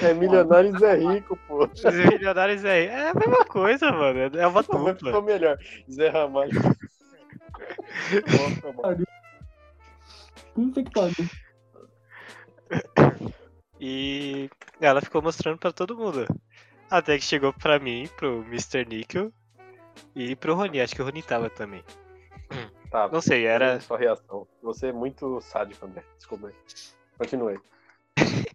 É Milionários é rico, pô.
Os milionários aí, é a mesma coisa, mano. É uma dupla.
ficou melhor. Zé Ramalho.
Puta que pariu.
E ela ficou mostrando pra todo mundo. Até que chegou pra mim, pro Mr. Nickel e pro Rony. Acho que o Rony tava também.
Tá,
Não sei, era.
sua reação. Você é muito sádico, André. Desculpa aí. Continue.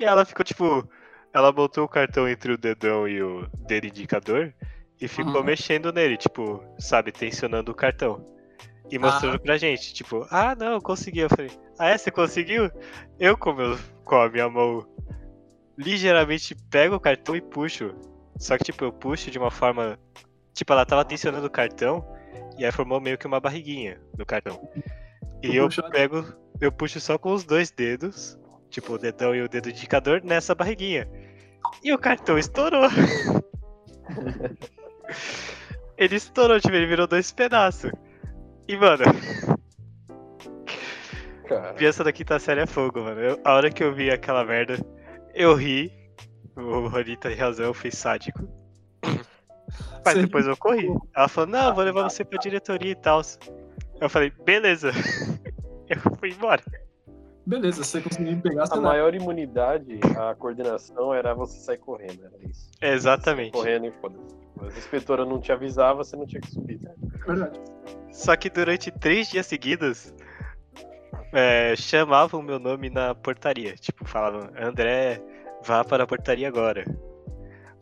E ela ficou tipo. Ela botou o cartão entre o dedão e o dedo indicador e ficou
Uhum.
mexendo nele, tipo, sabe, tensionando o cartão. E mostrando pra gente, tipo, ah não, eu consegui. Eu falei, ah é, você conseguiu? Eu com, meu, com a minha mão ligeiramente pego o cartão e puxo. Só que tipo, eu puxo de uma forma. Tipo, ela tava tensionando o cartão e aí formou meio que uma barriguinha no cartão. E
Tu
eu
puxou-
pego, eu puxo só com os dois dedos, tipo o dedão e o dedo indicador, nessa barriguinha. E o cartão estourou. ele estourou, tipo, ele virou dois pedaços. E, mano,
Cara,
criança da quinta série é fogo, mano. Eu- a hora que eu vi aquela merda, eu ri. O Rony tem razão, eu fui sádico. Mas depois eu corri. Ela falou, não, eu vou levar você pra diretoria e tal. Eu falei, beleza. Eu fui embora.
Beleza, você conseguir me pegar,
a
leva.
maior imunidade, a coordenação era você sair correndo, era isso.
Exatamente.
Correndo e foda-se. Mas a inspetora não te avisava, você não tinha que subir. né?
Verdade.
Só que durante três dias seguidos, é, chamavam meu nome na portaria. Tipo, falavam, André, vá para a portaria agora.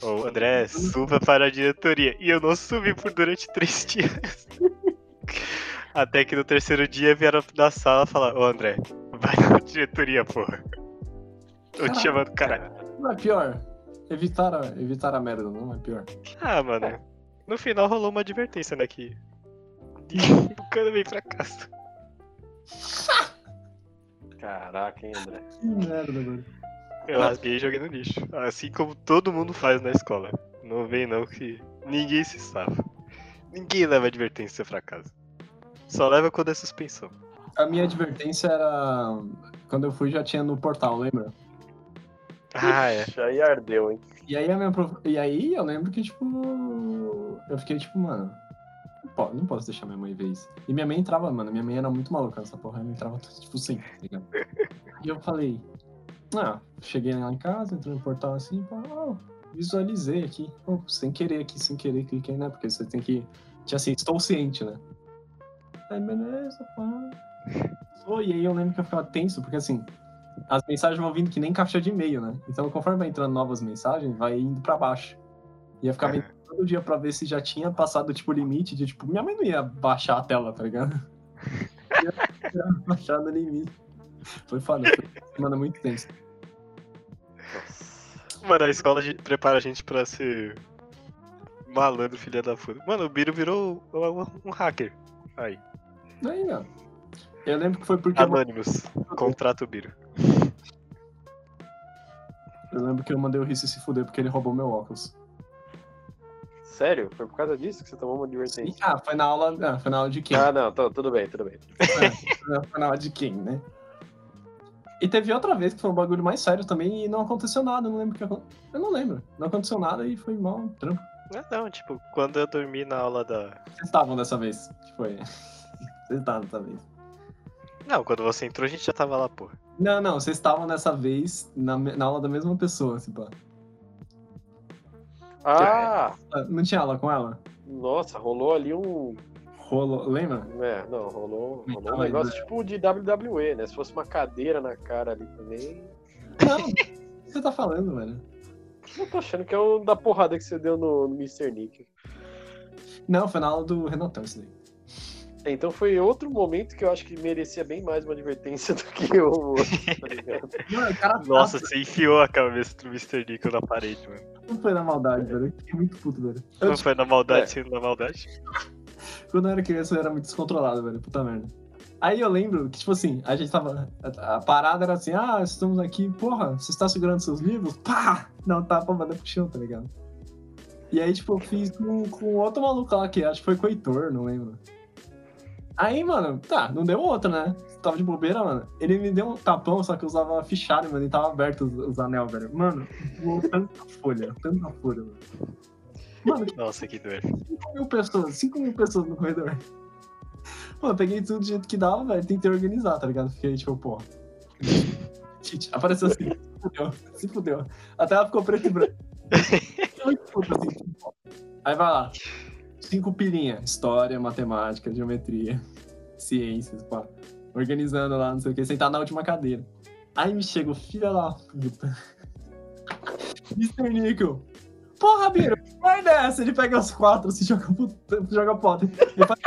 Ou André, suba para a diretoria. E eu não subi por durante três dias. Até que no terceiro dia vieram da sala falar, ô André, vai na diretoria, porra. Eu te chamando, caralho.
Não é pior. Evitar a, evitar a merda, não é pior.
Ah, mano. No final rolou uma advertência, né? Que. o cara veio pra casa.
Caraca, hein, André?
Que merda, mano.
Eu rasguei e joguei no lixo. Assim como todo mundo faz na escola. Não vem não que ninguém se safa. Ninguém leva advertência pra casa. Só leva quando é suspensão.
A minha advertência era. Quando eu fui já tinha no portal, lembra?
Ah, é.
Ixi, Aí ardeu, hein?
E aí a minha prof... E aí eu lembro que, tipo. Eu fiquei tipo, mano. Não po- não posso deixar minha mãe ver isso. E minha mãe entrava, mano. Minha mãe era muito maluca nessa porra. Ela entrava, tipo, sempre, tá ligado? E eu falei. Ah, cheguei lá em casa, entrei no portal assim, pá, ó, visualizei aqui. Pô, sem querer aqui, sem querer, cliquei, né? Porque você tem que. Tinha assim, estou ciente, né? Aí, beleza, pá. Foi, e aí eu lembro que eu ficava tenso, porque assim, as mensagens vão vindo que nem caixa de e-mail, né? Então, conforme vai entrando novas mensagens, vai indo pra baixo. E eu ficava
Aham.
todo dia pra ver se já tinha passado, tipo, o limite de, tipo, minha mãe não ia baixar a tela, tá ligado? ia baixar no limite. Foi foda, foi semana muito tensa.
Mano, a escola prepara a gente pra ser malandro, filha da puta. Mano, o Biro virou um, um hacker. Aí,
Aí, ó. Eu lembro que foi porque eu,
Anonymous. Contrata o Biro.
eu lembro que eu mandei o Rissi se fuder porque ele roubou meu óculos.
Sério? Foi por causa disso que você tomou uma advertência?
Ah, foi na aula. Ah, foi na aula de quem?
Ah, não, tá, tudo bem, tudo bem.
Foi na aula de quem, né? E teve outra vez que foi um bagulho mais sério também e não aconteceu nada, eu não lembro o que aconteceu. Eu não lembro. Não aconteceu nada e foi mal, trampo.
Não, não, tipo, quando eu dormi na aula da.
Vocês estavam dessa vez. que Foi. Vocês estavam dessa vez.
Não, quando você entrou a gente já tava lá, porra.
Não, não, vocês estavam dessa vez na, na aula da mesma pessoa, assim, pá.
Ah,
Ah, Não tinha aula com ela?
nossa, rolou ali um.
Rolou, lembra?
É, não, rolou, rolou
Não,
um negócio tipo de WWE, né? Se fosse uma cadeira na cara ali também.
Não, o que você tá falando, velho?
Eu tô achando que é o da porrada que você deu no, no Mr. Nick.
Não, foi na aula do Renatão isso daí.
Então foi outro momento que eu acho que merecia bem mais uma advertência do que o outro, tá ligado?
Mano, o cara
Nossa, você enfiou a cabeça do Mr. Nico na parede, mano.
não foi na maldade, velho. Eu fiquei muito puto, velho. Eu,
Não foi na maldade,
É.
sim, na maldade.
Quando eu era criança, eu era muito descontrolado, velho. Puta merda. Aí eu lembro que, tipo assim, a gente tava. A, a parada era assim, ah, estamos aqui, porra, você está segurando seus livros? Pá! Não, tá pra mandar pro chão, tá ligado? E aí, tipo, eu fiz com, com outro maluco lá, que acho que foi com o Heitor, não lembro. Aí, mano, tá, não deu outra, né? Tava de bobeira, mano. Ele me deu um tapão, só que eu usava fichário, mano, e tava aberto os, os anel, velho. Mano, voou tanta folha, tanta folha, mano. Mano,
Nossa, que dor.
5 mil pessoas, 5 mil pessoas no corredor. Eu peguei tudo do jeito que dava, velho. Tentei organizar, tá ligado? Fiquei tipo, pô. Gente, apareceu assim, se fudeu, se fudeu. Até ela ficou preto e branco. Muito puto, assim, tipo. Aí vai lá. Cinco pilinhas. História, matemática, geometria, ciências, pá. Organizando lá, não sei o que, sentar na última cadeira. Aí me chega o filho da puta. Mr. Nickel. Porra, Biro, vai dessa. Ele pega os quatro, se joga, joga pote. Ele faz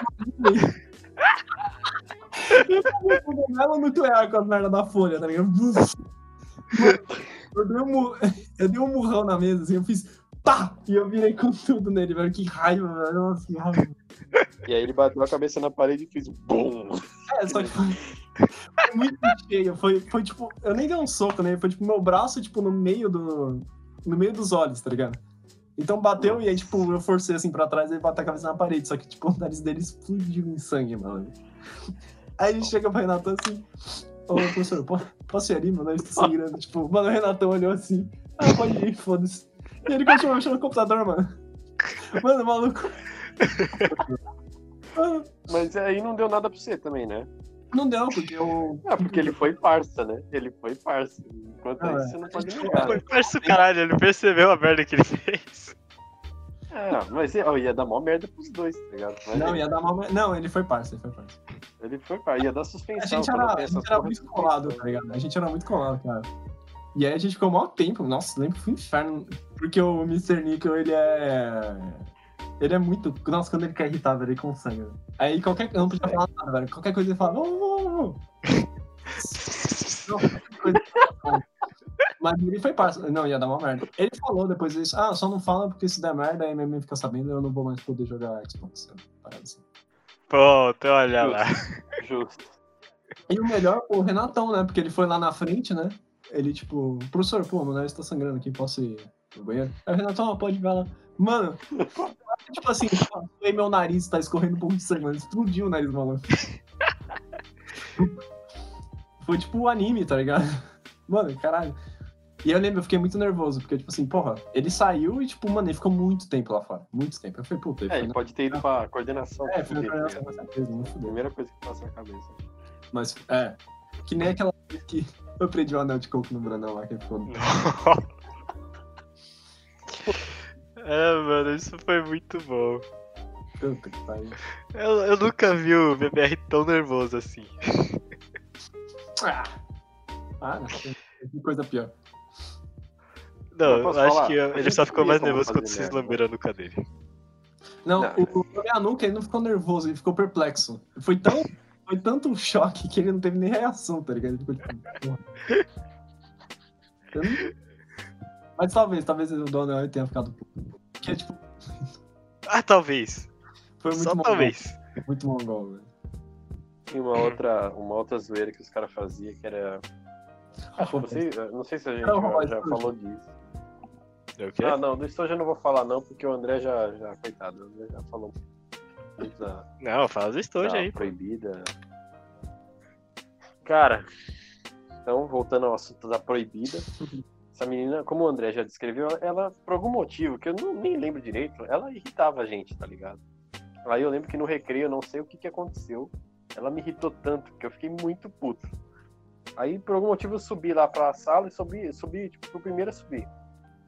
uma Ela no Tuiar com as merda da folha, tá ligado? Eu dei, um, eu dei um murrão na mesa, assim, eu fiz pá! E eu virei com tudo nele, velho. Que raiva, velho. Nossa, que raiva.
E aí ele bateu a cabeça na parede e fez BUM!
É, só que foi, foi muito cheio. Foi, foi tipo, eu nem dei um soco nele, foi tipo meu braço, tipo, no meio do. No meio dos olhos, tá ligado? Então bateu e aí, tipo, eu forcei assim pra trás e ele bateu a cabeça na parede. Só que, tipo, o nariz dele explodiu em sangue, mano. Aí gente chega pro Renatão assim. Ô, professor, po- posso ir ali? Meu nariz tá sangrando. Tipo, mano, o Renatão olhou assim. Ah, pode ir, foda-se. E ele continuou mexendo no computador, mano. Mano, maluco.
Mas aí não deu nada pra você também, né?
Não deu, porque eu.
Ah, porque ele foi parça, né? Ele foi parça. Enquanto
Ah,
isso,
é.
você não pode
Foi
negar.
Foi parça o caralho, ele percebeu a merda que ele fez.
Ah, mas ó, ia dar mó merda pros dois, tá ligado? Mas
Não,
ele,
ia dar uma. Não, ele foi parça, ele foi parça.
ele foi parça, ia dar
A
suspensão.
gente
quando
era, a gente era muito colado, tá ligado? A gente era muito colado, cara. E aí a gente ficou maior tempo. Nossa, lembro que foi um inferno. Porque o Mr. Nickel, ele é. Ele é muito. Nossa, quando ele quer irritar, velho, ele consegue. velho. Aí qualquer. Eu não podia falar nada, velho. Qualquer coisa ele fala. Não, qualquer coisa. Mas ele foi parça. Não, ia dar uma merda. Ele falou depois disso. Ah, só não fala porque se der merda, aí minha mãe fica sabendo eu não vou mais poder jogar Xbox. Parada assim.
Pronto, olha lá.
Justo.
E o melhor, o Renatão, né? Porque ele foi lá na frente, né? Ele, tipo, professor, pô, meu nariz tá sangrando aqui, posso ir no banheiro? Aí o Renatão, ah, pode ir lá. Mano, tipo assim, aí meu nariz tá escorrendo um pouco de sangue, mano. Explodiu o nariz, maluco. Foi tipo o anime, tá ligado? Mano, caralho. E eu lembro, eu fiquei muito nervoso, porque, tipo assim, porra, ele saiu e, tipo, mano, ele ficou muito tempo lá fora. Muito tempo. Eu falei, puta, ele
É,
foi
ele pode ter ido pra coordenação.
É, foi
dele, tá
coordenação, com certeza, não fudeu.
Primeira coisa que passa na cabeça.
Mas, é, que nem aquela vez que eu perdi o anel de coco no Brandão lá, que ele ficou...
É, mano, isso foi muito bom.
Puta que pariu.
Eu, eu nunca vi o BBR tão nervoso assim.
Ah, ah não, coisa pior.
Não,
Eu
eu acho
falar?
que
A
ele só ficou mais nervoso quando vocês
merda.
lamberam a nuca dele.
Não,
Não.
o, o nuca, ele não ficou nervoso, ele ficou perplexo. Foi tão. Foi tanto um choque que ele não teve nem reação, tá ligado? Ele ficou tipo. Mas talvez, talvez o Donald tenha ficado. puto. Porque, tipo,
Ah, talvez.
foi muito
Só
mongol.
talvez.
Muito mongol, velho.
Tinha uma outra, uma outra zoeira que os caras faziam, que era. Acho que você, não sei se a gente
Não,
já, já falou disso.
É?
Ah, não, do estojo eu não vou falar não, porque o André já, já coitado, o André já falou da,
Não, fala do estojo aí, pô.
proibida. Cara, então voltando ao assunto da proibida, essa menina, como o André já descreveu, ela, por algum motivo, que eu não, nem lembro direito, ela irritava a gente, tá ligado? Aí eu lembro que no recreio, eu não sei o que, que aconteceu, ela me irritou tanto que eu fiquei muito puto. Aí, por algum motivo, eu subi lá pra sala e subi, subi tipo, fui o primeiro a subir.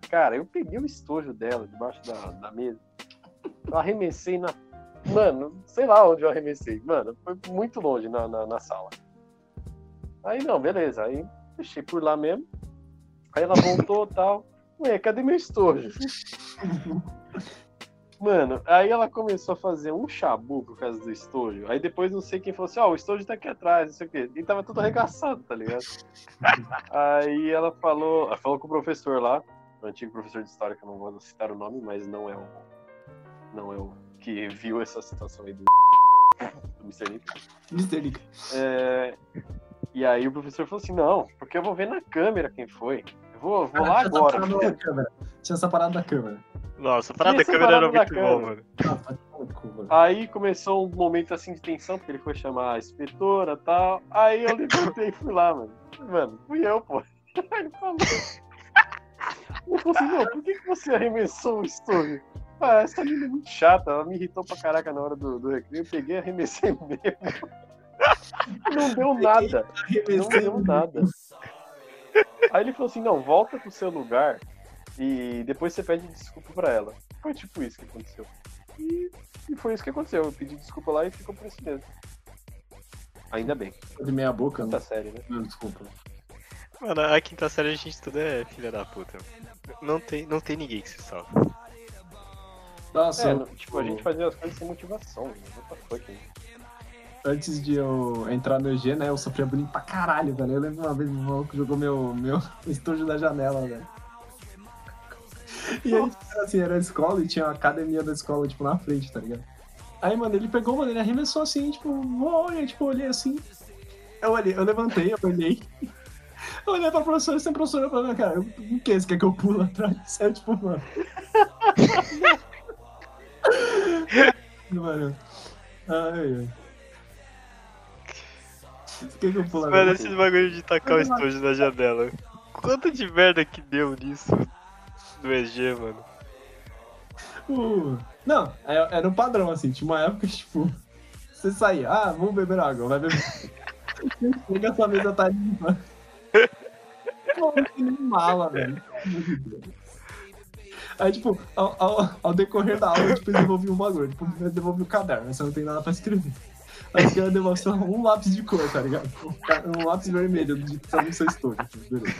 Cara, eu peguei o estojo dela debaixo da, da mesa, eu arremessei na. Mano, sei lá onde eu arremessei. Mano, foi muito longe na, na, na sala. Aí não, beleza. Aí deixei por lá mesmo. Aí ela voltou e tal. Ué, cadê meu estojo? Mano, aí ela começou a fazer um chabu por causa do estojo. Aí depois não sei quem falou assim, ó, o estojo tá aqui atrás, não sei o quê. E tava tudo arregaçado, tá ligado? aí ela falou, ela falou com o professor lá, o antigo professor de história, que eu não vou citar o nome, mas não é o. Não é o que viu essa situação aí do, do Mr. Nick.
Mr. Nick.
É, e aí o professor falou assim, não, porque eu vou ver na câmera quem foi. Eu vou, vou lá
Ah, tinha essa
agora.
parada da câmera. Tinha essa parada da câmera.
Nossa, a parada da câmera era muito bom, mano.
Ah, mano.
Aí começou um momento assim de tensão, porque ele foi chamar a inspetora e tal. Aí eu levantei e fui lá, mano. Mano, fui eu, pô. Ele falou. Ele falou assim, não, por que, que você arremessou o estojo? Ah, essa menina é muito chata, ela me irritou pra caraca na hora do, do recreio. Eu peguei e arremessei mesmo. Não deu nada. Não deu nada. Aí ele falou assim, não, volta pro seu lugar e depois você pede desculpa pra ela. Foi tipo isso que aconteceu. E, e foi isso que aconteceu. Eu pedi desculpa lá e ficou por isso mesmo. Ainda bem.
De meia boca,
Quinta
né?
série, né?
Não, desculpa.
Mano, a quinta série a gente tudo é filha da puta. Não tem, não tem ninguém que se
É,
eu-
no- tipo, a gente fazia as coisas sem motivação. né? What the fuck, né?
antes de eu entrar no EG, né, eu sofria bullying pra caralho, velho. Eu lembro uma vez o maluco jogou meu, meu estojo da janela, velho. E aí, assim, era a escola e tinha a academia da escola, tipo, na frente, tá ligado? Aí, mano, ele pegou, mano, ele arremessou assim, tipo, olha, tipo, eu olhei assim. Eu olhei, eu levantei, eu olhei. Eu olhei pra professora, sem professora, pra minha cara, eu- o que? Você quer que eu pulo atrás? É tipo, mano. mano. Ai, quer que eu pulo
Mano, esses bagulho de tacar o estojo na janela. Quanto de merda que deu nisso do EG, mano?
Tipo, não, é- era um padrão, assim. Tinha uma época que, tipo, você saía, ah, vamos beber água, vai beber. Chega essa mesa tá limpa. Pô, que mala, velho. Aí, tipo, ao, ao, ao decorrer da aula, tipo, eles devolviam um bagulho. Tipo, eu devolvi o caderno, você não tem nada pra escrever. Aí os caras devolvem só um lápis de cor, tá ligado? Um lápis vermelho de tá no seu estojo. tipo, beleza.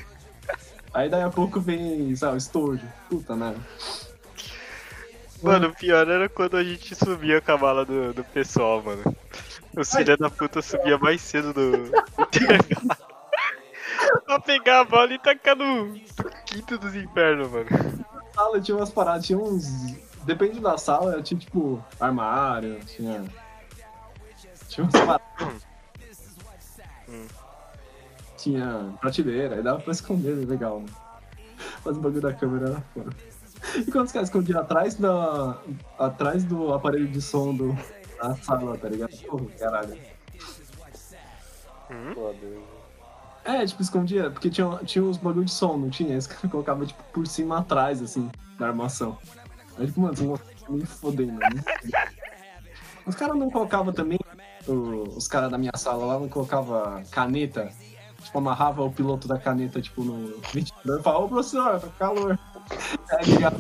Aí daí a pouco vem, sabe, o estojo. Puta merda.
Mano, o pior era quando a gente subia com a mala do, do pessoal, mano. Os filhos da puta subia mais cedo do pra pegar a bola e tacar no quinto dos infernos, mano.
Sala tinha umas paradas, tinha uns. Depende da sala, tinha tipo armário, tinha. Tinha umas paradas.
Hum.
Tinha prateleira, aí dava pra esconder, legal, né? Mas o bagulho da câmera era foda. E quando os caras escondiam atrás da. atrás do aparelho de som do, da sala, tá ligado? Porra, caralho.
Hum?
Foda.
É, tipo, escondia, porque tinha, tinha uns bagulho de som, não tinha? Esse cara colocava, tipo, por cima atrás, assim, da armação. Aí, tipo, mano, me fodendo, né? Os caras não colocavam também, os caras da minha sala lá não colocavam caneta, tipo, amarrava o piloto da caneta, tipo, no ventilador e falava, ô professor, tá calor. Aí ligava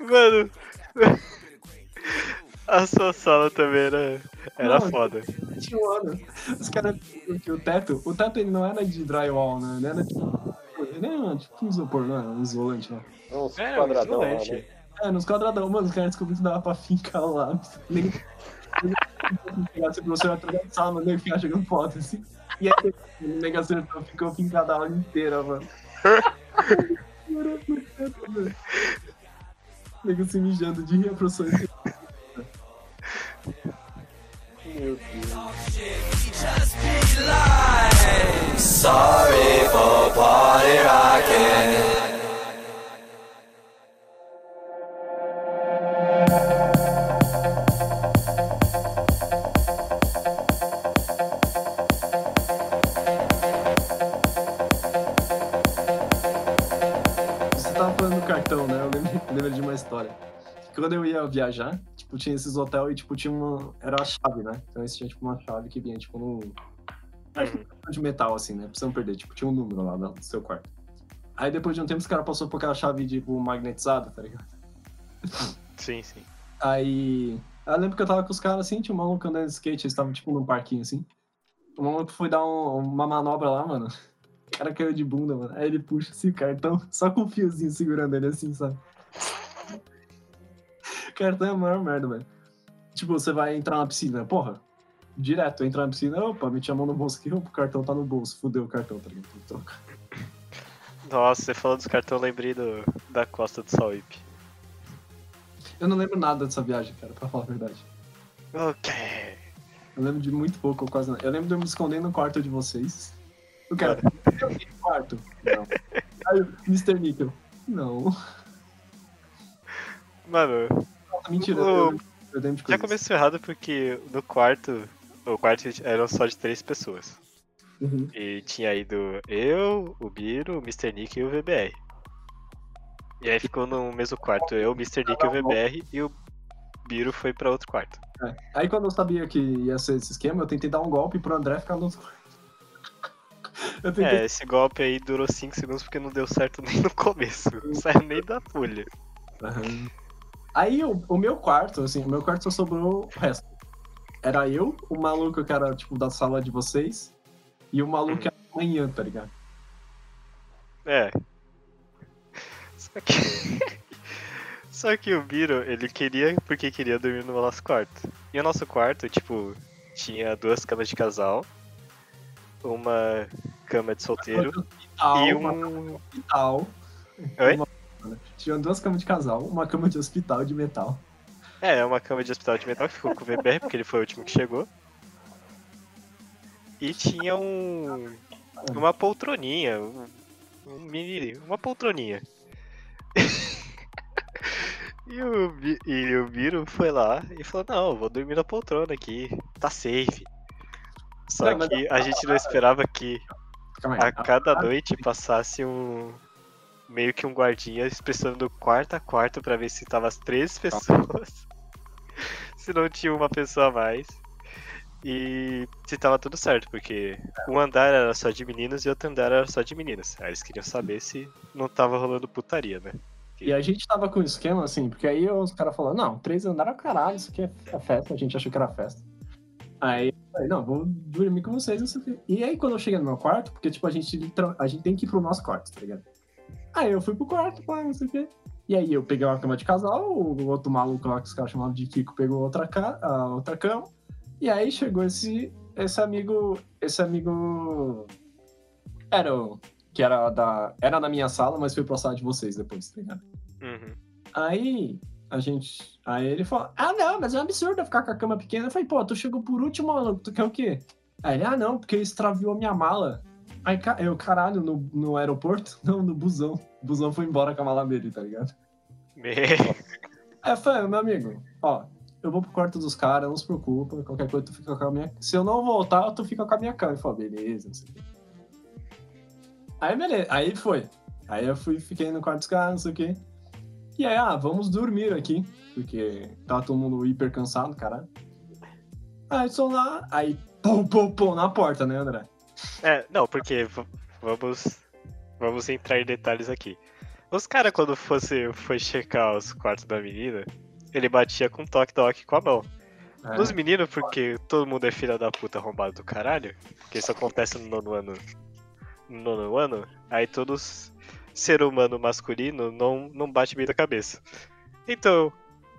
Mano. A sua sala também era, era
Não,
foda.
tinha um ano. Os caras, o teto, o teto ele não era de drywall, né? Ele era tipo, ele era tipo um isopor, não era? Um isolante lá.
Uns
É,
quadradão lá,
isolante.
né?
É, nos quadradão, mano, os caras descobriram que dava pra fincar o lápis. Nem pegasse o professor atravessar, mano, e ficar jogando foto, assim. E aí, o Mega Sertão ficou fincado a aula inteira, mano. Nego se mijando de rir, a professora.
Meu Deus.
Sorry for party rocking.
Cartão, né? Eu lembro de uma história. Quando eu ia viajar, tipo, tinha esses hotéis e, tipo, tinha uma... Era a chave, né? Então, esse tinha, tipo, uma chave que vinha, tipo, num... Acho que um de metal, assim, né? Pra você não perder. Tipo, tinha um número lá no seu quarto. Aí, depois de um tempo, os caras passaram por aquela chave, tipo, magnetizada, tá ligado?
Sim, sim.
Aí... Eu lembro que eu tava com os caras, assim, tinha um maluco andando de skate, eles estavam, tipo, num parquinho, assim. O maluco foi dar um- uma manobra lá, mano. O cara caiu de bunda, mano. Aí ele puxa esse cartão, só com um fiozinho segurando ele assim, sabe? Cartão é a maior merda, velho. Tipo, você vai entrar na piscina, porra. Direto, entra na piscina, opa, meti a mão no bolso aqui, opa, o cartão tá no bolso, fudeu o cartão, tá ligado? Que trocar.
Nossa, você falou dos cartões, eu lembrei do, da costa do Sauípe.
Eu não lembro nada dessa viagem, cara, pra falar a verdade.
Ok.
Eu lembro de muito pouco, ou quase nada. Eu lembro de eu me esconder no quarto de vocês. O cara, eu vi no quarto? Não. Aí, Mr. Nickel. Não.
Mano,
mentira.
O-
Eu, lembro- eu lembro de
já
coisas.
começou errado porque no quarto, o quarto eram só de três pessoas.
Uhum.
E tinha ido eu, o Biro, o Mr. Nick e o VBR. E aí ficou no mesmo quarto, eu, o Mr. Nick e o VBR, e o Biro foi pra outro quarto.
É. Aí quando eu sabia que ia ser esse esquema, eu tentei dar um golpe pro André ficar no outro quarto. Eu tentei.
É, esse golpe aí durou 5 segundos porque não deu certo nem no começo. Não saiu nem da folha.
Aham. Aí o, o meu quarto, assim, o meu quarto só sobrou o resto. Era eu, o maluco que era, tipo, da sala de vocês, e o maluco que era da manhã, tá ligado?
É. Só que. Só que o Biro, ele queria porque queria dormir no nosso quarto. E o nosso quarto, tipo, tinha duas camas de casal, uma cama de solteiro e
uma
um.
hospital.
Oi?
Uma- Tinha duas camas de casal, uma cama de hospital de metal.
É, uma cama de hospital de metal que ficou com o VBR, porque ele foi o último que chegou. E tinha um. Uma poltroninha. Um, um mini. Uma poltroninha. e, o, e o Biro foi lá e falou, não, vou dormir na poltrona aqui. Tá safe. Só
Não,
que a gente não esperava que a cada noite passasse um. Meio que um guardinha inspecionando do quarto a quarto pra ver se tava as três pessoas. se não tinha uma pessoa a mais. E se tava tudo certo, porque um andar era só de meninos e outro andar era só de meninas. Aí eles queriam saber se não tava rolando putaria, né?
E a gente tava com um esquema assim, porque aí os caras falaram, não, três andares é caralho, isso aqui é é festa, a gente achou que era festa. Aí eu falei, não, vou dormir com vocês, não sei o quê. E aí quando eu cheguei no meu quarto, porque tipo, a gente, a gente tem que ir pro nosso quarto, tá ligado? Aí eu fui pro quarto, pá, não sei o quê. E aí eu peguei uma cama de casal, o outro maluco lá que os caras chamavam de Kiko pegou outra, ca... a outra cama. E aí chegou esse, esse amigo. Esse amigo. Era o. Que era da. Era na minha sala, mas foi pra sala de vocês depois, tá ligado?
Uhum.
Aí a gente. Aí ele falou: Ah, não, mas é um absurdo eu ficar com a cama pequena. Eu falei, pô, tu chegou por último, maluco, tu quer o quê? Aí ele, ah, não, porque extraviou a minha mala. Aí eu, caralho, no, no aeroporto? Não, no busão. O busão foi embora com a mala dele, tá ligado?
Me-
eu falei, meu amigo, ó, eu vou pro quarto dos caras, não se preocupa, qualquer coisa tu fica com a minha. Se eu não voltar, tu fica com a minha cama. Ele falou, beleza, não sei o quê. Aí beleza, aí foi. Aí eu fui, fiquei no quarto dos caras, não sei o quê. E aí, ah, vamos dormir aqui, porque tá todo mundo hiper cansado, caralho. Aí tô lá, aí pum, pum, pum, na porta, né, André?
É, não, porque vamos. Vamos entrar em detalhes aqui. Os caras, quando fosse foi checar os quartos da menina, ele batia com toque-toque com a mão.
É.
Nos meninos, porque todo mundo é filha da puta arrombado do caralho, porque isso acontece no nono ano. No nono ano, aí todos ser humano masculino não, não bate bem da cabeça. Então,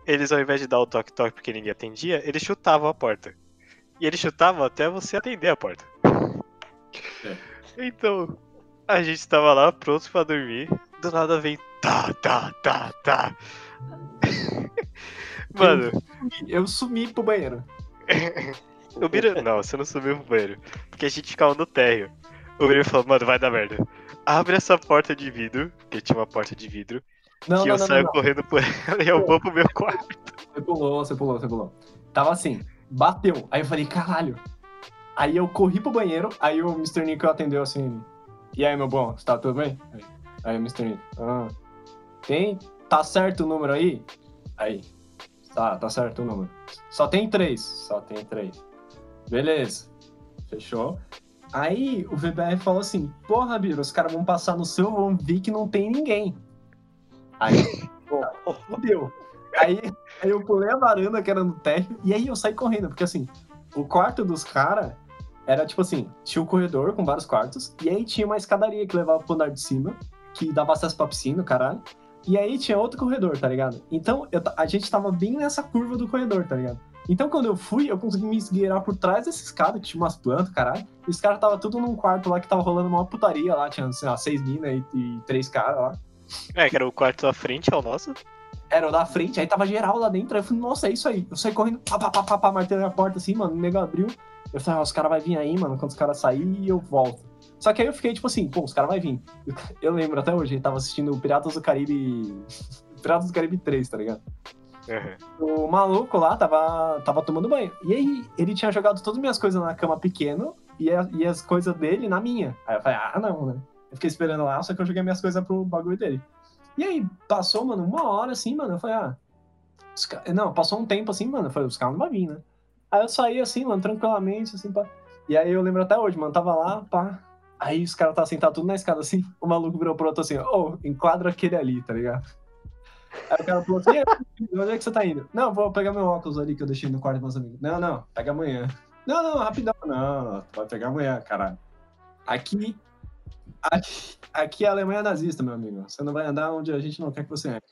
eles ao invés de dar o toque-toque porque ninguém atendia, eles chutavam a porta. E eles chutavam até você atender a porta. Então, a gente tava lá pronto pra dormir. Do nada vem tá, tá, tá, tá. Mano,
Eu sumi pro banheiro.
o Biro. Não, você não subiu pro banheiro. Porque a gente ficava no térreo. O Biro falou, mano, vai dar merda. Abre essa porta de vidro, porque tinha uma porta de vidro,
Não,
que
não,
eu
não,
saio
não.
correndo por ela e eu vou pro meu quarto.
Você pulou, você pulou, você pulou. Tava assim, bateu. Aí eu falei, caralho. Aí eu corri pro banheiro, aí o Mr. Nico atendeu assim. E aí, meu bom, você tá tudo bem? Aí, o Mr. Nico, ah, tem? Tá certo o número aí? Aí, tá, tá certo o número. Só tem três, só tem três. Beleza, fechou. Aí o VBR falou assim, porra, Biro, os caras vão passar no seu, vão ver que não tem ninguém. Aí, pô, fudeu. Aí, aí eu pulei a varanda que era no térreo e aí eu saí correndo, porque assim, o quarto dos caras era tipo assim, tinha um corredor com vários quartos, e aí tinha uma escadaria que levava pro andar de cima, que dava acesso pra piscina, caralho. E aí tinha outro corredor, tá ligado? Então eu a gente tava bem nessa curva do corredor, tá ligado? Então quando eu fui, eu consegui me esgueirar por trás dessa escada, que tinha umas plantas, caralho. E os caras tava tudo num quarto lá que tava rolando uma putaria lá, tinha, sei lá, seis minas e, e três caras lá.
É, que era o quarto à frente ao nosso.
Era o da frente, aí tava geral lá dentro. Aí eu falei, nossa, é isso aí. Eu saí correndo, pá, pá, pá, pá, pá martelando a porta assim, mano. O nego abriu. Eu falei, ah, os caras vão vir aí, mano. Quando os caras saírem, eu volto. Só que aí eu fiquei tipo assim, pô, os caras vão vir. Eu lembro até hoje, ele tava assistindo o Piratas do Caribe. Piratas do Caribe 3, tá ligado?
Uhum.
O maluco lá tava, tava tomando banho. E aí ele tinha jogado todas as minhas coisas na cama pequeno e, a- e as coisas dele na minha. Aí eu falei, ah, não, né? Eu fiquei esperando lá, só que eu joguei minhas coisas pro bagulho dele. E aí, passou, mano, uma hora assim, mano. Eu falei, ah. Não, passou um tempo assim, mano. Eu falei, os caras não vão vir, né? Aí eu saí assim, mano, tranquilamente, assim, pá. E aí eu lembro até hoje, mano, tava lá, pá. Aí os caras estavam sentados tudo na escada assim. O maluco virou pro outro assim, ô, enquadra aquele ali, tá ligado? Aí o cara falou assim, "E aí, onde é que você tá indo? Não, vou pegar meu óculos ali que eu deixei no quarto dos meus amigos. Não, não, pega amanhã. Não, não, rapidão. Não, vai pegar amanhã, caralho. Aqui, aqui, aqui é a Alemanha nazista, meu amigo. Você não vai andar onde a gente não quer que você ande.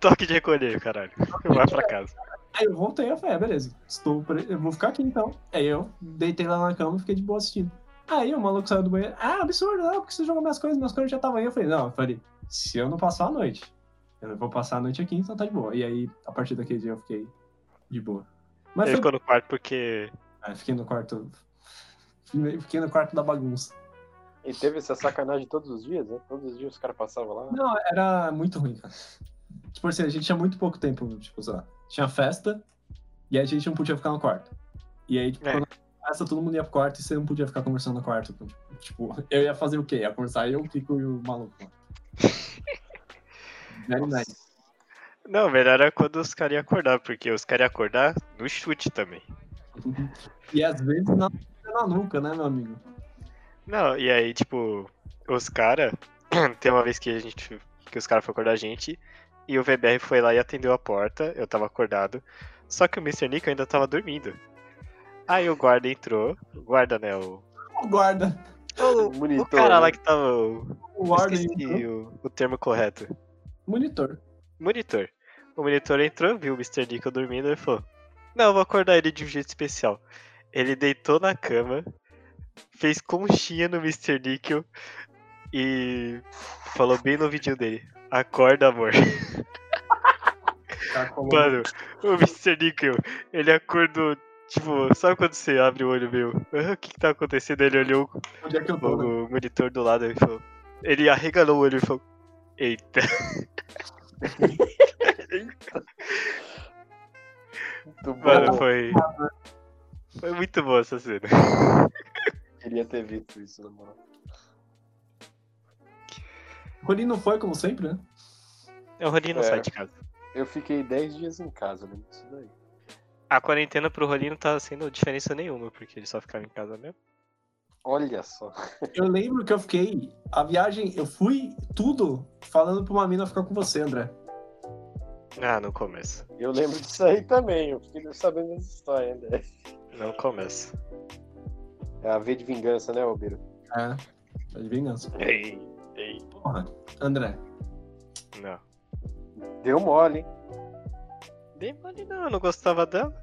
Toque de recolher, caralho. Vai pra casa.
Aí eu voltei, eu falei, ah, beleza, estou pre... eu vou ficar aqui então. Aí eu deitei lá na cama e fiquei de boa assistindo. Aí o maluco saiu do banheiro, ah, absurdo, não, porque você jogou minhas coisas, minhas coisas já estavam aí. Eu falei, não, eu falei, se eu não passar a noite, eu não vou passar a noite aqui, então tá de boa. E aí, a partir daquele dia eu fiquei de boa. Mas
Ele
foi...
ficou no quarto porque.
Ah, fiquei no quarto. Fiquei no quarto da bagunça.
E teve essa sacanagem todos os dias, né? Todos os dias os caras passavam lá.
Não, era muito ruim, cara. Tipo assim, a gente tinha muito pouco tempo, tipo, sei lá. Tinha festa e a gente não podia ficar no quarto. E aí, tipo,
É.
quando festa, todo mundo ia pro quarto e você não podia ficar conversando no quarto. Tipo, eu ia fazer o quê? Ia conversar eu, o Kiko e o maluco. Very nice.
Não, melhor era quando os caras iam acordar, porque os caras iam acordar no chute também.
E às vezes na, na nuca, né, meu amigo?
Não, e aí, tipo, os caras. Tem uma vez que a gente. que os caras foram acordar a gente. E o VBR foi lá e atendeu a porta. Eu tava acordado. Só que o Mr. Nick ainda tava dormindo. Aí o guarda entrou. O guarda, né? O,
O guarda.
o, o
Monitor,
cara
né?
lá que tava. o-
O guarda
o, o termo correto.
Monitor.
Monitor. O monitor entrou, viu o Mr. Nickel dormindo e falou: Não, eu vou acordar ele de um jeito especial. Ele deitou na cama, fez conchinha no Mr. Nickel e falou bem no vídeo dele: Acorda, amor. Mano, o Mr. Nickel, ele acordou. Tipo, sabe quando você abre o olho meu? "Ah, O que, que tá acontecendo? Ele olhou
Onde é que eu tô, né?
o, o monitor do lado e falou. Ele arregalou o olho e falou: Eita.
Muito bom.
Mano, foi. Foi muito boa essa cena.
Queria ter visto isso, na moral.
Rolim não foi, como sempre, né?
O Rolinho não
É.
sai de casa.
Eu fiquei 10 dias em casa, lembro disso daí.
A quarentena pro Rolinho não tá sendo diferença nenhuma, porque ele só ficava em casa mesmo.
Olha só.
Eu lembro que eu fiquei. A viagem, eu fui tudo falando pra uma mina ficar com você, André.
Ah, não começa.
Eu lembro disso aí também. Eu fiquei sabendo dessa história ainda.
Não começa.
É a V de vingança, né, Albiro?
É. É de vingança.
Ei, ei.
Porra. André.
Não.
Deu mole, hein?
Dei mole não, eu não gostava dela.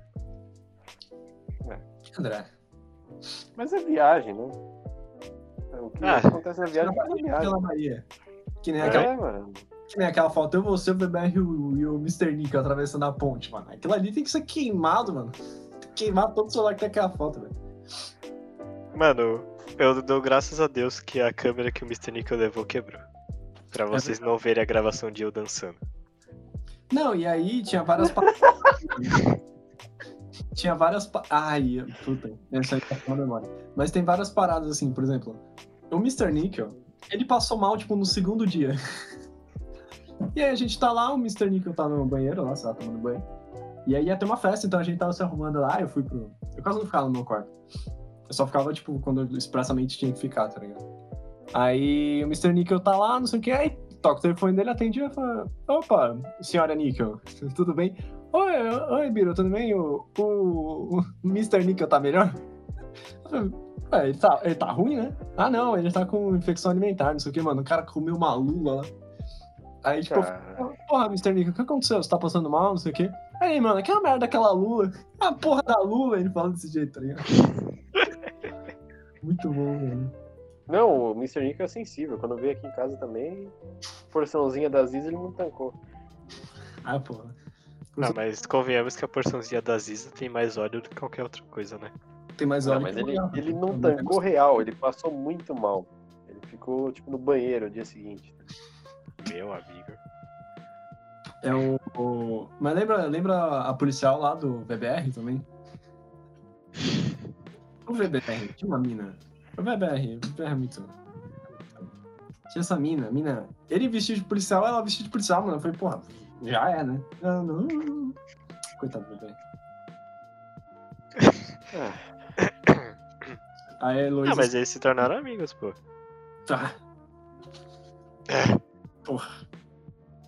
André.
Mas é viagem, né? O que
Ah.
acontece na viagem é viagem.
Pela Maria. Que nem, aquela,
É, mano.
que nem aquela foto. Eu, você, o BBR e o, e o Mr. Nick atravessando a ponte, mano. Aquilo ali tem que ser queimado, mano. Tem que queimar todo o celular que tem aquela foto, velho.
Mano, eu dou graças a Deus que a câmera que o Mr. Nickel levou quebrou. Pra vocês não verem a gravação de eu dançando.
Não, e aí tinha várias paradas. tinha várias. Pa... Ai, puta, essa aí tá com a memória. Mas tem várias paradas assim, por exemplo, o Mr. Nickel, ele passou mal, tipo, no segundo dia. E aí a gente tá lá, o Mr. Nickel tá no banheiro lá, sei lá, tomando banho. E aí ia ter uma festa, então a gente tava se arrumando lá, eu fui pro. Eu quase não ficava no meu quarto. Eu só ficava, tipo, quando eu expressamente tinha que ficar, tá ligado? Aí o Mr. Nickel tá lá, não sei o que, aí toca o telefone dele, atende e fala: Opa, senhora Nickel, tudo bem? Oi, oi, Biro, tudo bem? O, o, o Mr. Nickel tá melhor? Ué, ele tá, ele tá ruim, né? Ah, não, ele tá com infecção alimentar, não sei o que, mano. O cara comeu uma lula lá. Aí, tipo, porra, Mr. Nickel, o que aconteceu? Você tá passando mal, não sei o quê? Aí, mano, aquela merda daquela lula. A porra da lula, ele fala desse jeito, tá ligado? Muito bom, velho.
Não, o Mr. Nick é sensível. Quando veio aqui em casa também, porçãozinha da Ziz ele não tancou.
Ah, porra.
Ah, mas convenhamos que a porçãozinha da Ziza tem mais óleo do que qualquer outra coisa, né?
Tem mais
Não,
óleo
mas
que
ele,
mulher.
ele não tancou real, ele passou muito mal. Ele ficou, tipo, no banheiro no dia seguinte.
Meu amigo.
É o, o- Mas lembra, lembra a policial lá do VBR também? O VBR, tinha uma mina. O VBR, o VBR é muito. Tinha essa mina, mina. Ele vestido de policial, ela vestida de policial, mano. Eu falei, porra, já é, né? Ah, não. Coitado do. Aí a Heloísa.
Ah, mas eles se tornaram amigos, pô.
Tá. Porra.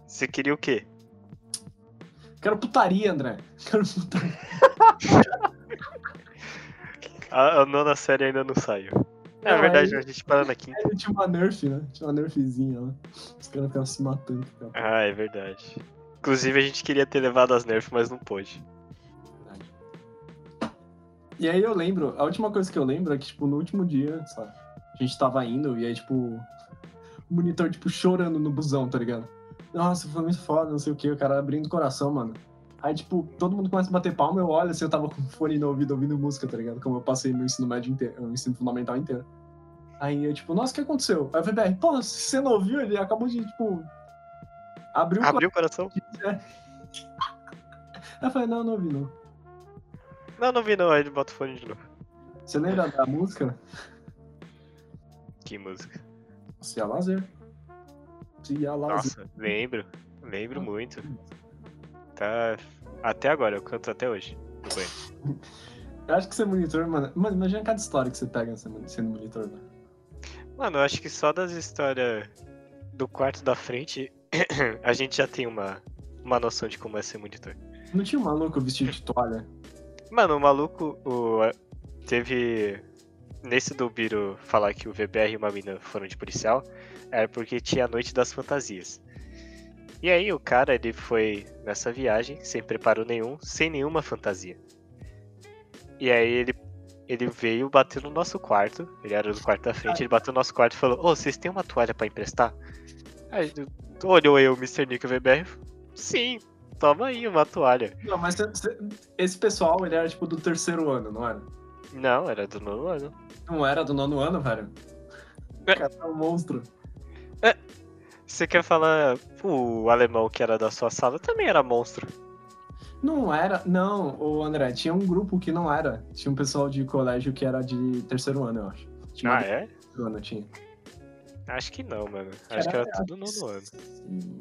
Você queria o quê?
Quero putaria, André. Quero putaria.
A, a nona série ainda não saiu. É verdade, a gente na quinta.
Aí tinha uma nerf, né? Tinha uma nerfzinha lá. Os caras ficavam se matando. Cara.
Ah, é verdade. Inclusive a gente queria ter levado as Nerf, mas não pôde.
Verdade. E aí eu lembro, a última coisa que eu lembro é que, tipo, no último dia, sabe, a gente tava indo e aí, tipo, o monitor, tipo, chorando no busão, tá ligado? Nossa, foi muito foda, não sei o que, o cara abrindo o coração, mano. Aí, tipo, todo mundo começa a bater palma, eu olho assim, eu tava com fone no ouvido ouvindo música, tá ligado? Como eu passei no ensino médio inteiro, no ensino fundamental inteiro. Aí eu, tipo, nossa, o que aconteceu? Aí eu falei, pô, se você não ouviu, ele acabou de, tipo, abrir o
Abriu o coração?
coração. Aí eu falei, não, não ouvi, não.
Não, não vi não, aí ele bota o fone de novo.
Você lembra da música?
Que música.
Se a lazer. Se a lazer.
Nossa, lembro. Lembro muito. Tá. Até agora, eu canto até hoje. no banho.
Eu acho que ser monitor, mano. Mano, imagina cada história que você pega sendo monitor, né?
Mano, eu acho que só das histórias do quarto da frente, a gente já tem uma, uma noção de como é ser monitor.
Não tinha um maluco vestido de toalha?
Mano, o maluco o, teve. Nesse do Biro falar que o VBR e uma mina foram de policial, era porque tinha a noite das fantasias. E aí o cara, ele foi nessa viagem, sem preparo nenhum, sem nenhuma fantasia. E aí ele, ele veio bater no nosso quarto, ele era do quarto da frente, ele bateu no nosso quarto e falou, ô, vocês têm uma toalha pra emprestar? Aí olhou eu, Mr. Nick e VBR, sim, toma aí uma toalha.
Não, mas esse pessoal, ele era tipo do terceiro ano, não era?
Não, era do nono ano.
Não era do nono ano, velho?
É.
O cara é um monstro.
Você quer falar, o alemão que era da sua sala também era monstro.
Não era, não, o André, tinha um grupo que não era. Tinha um pessoal de colégio que era de terceiro ano, eu acho. Tinha
Ah, é?
terceiro ano, tinha.
Acho que não, mano. Acho que era tudo nono ano.
Sim.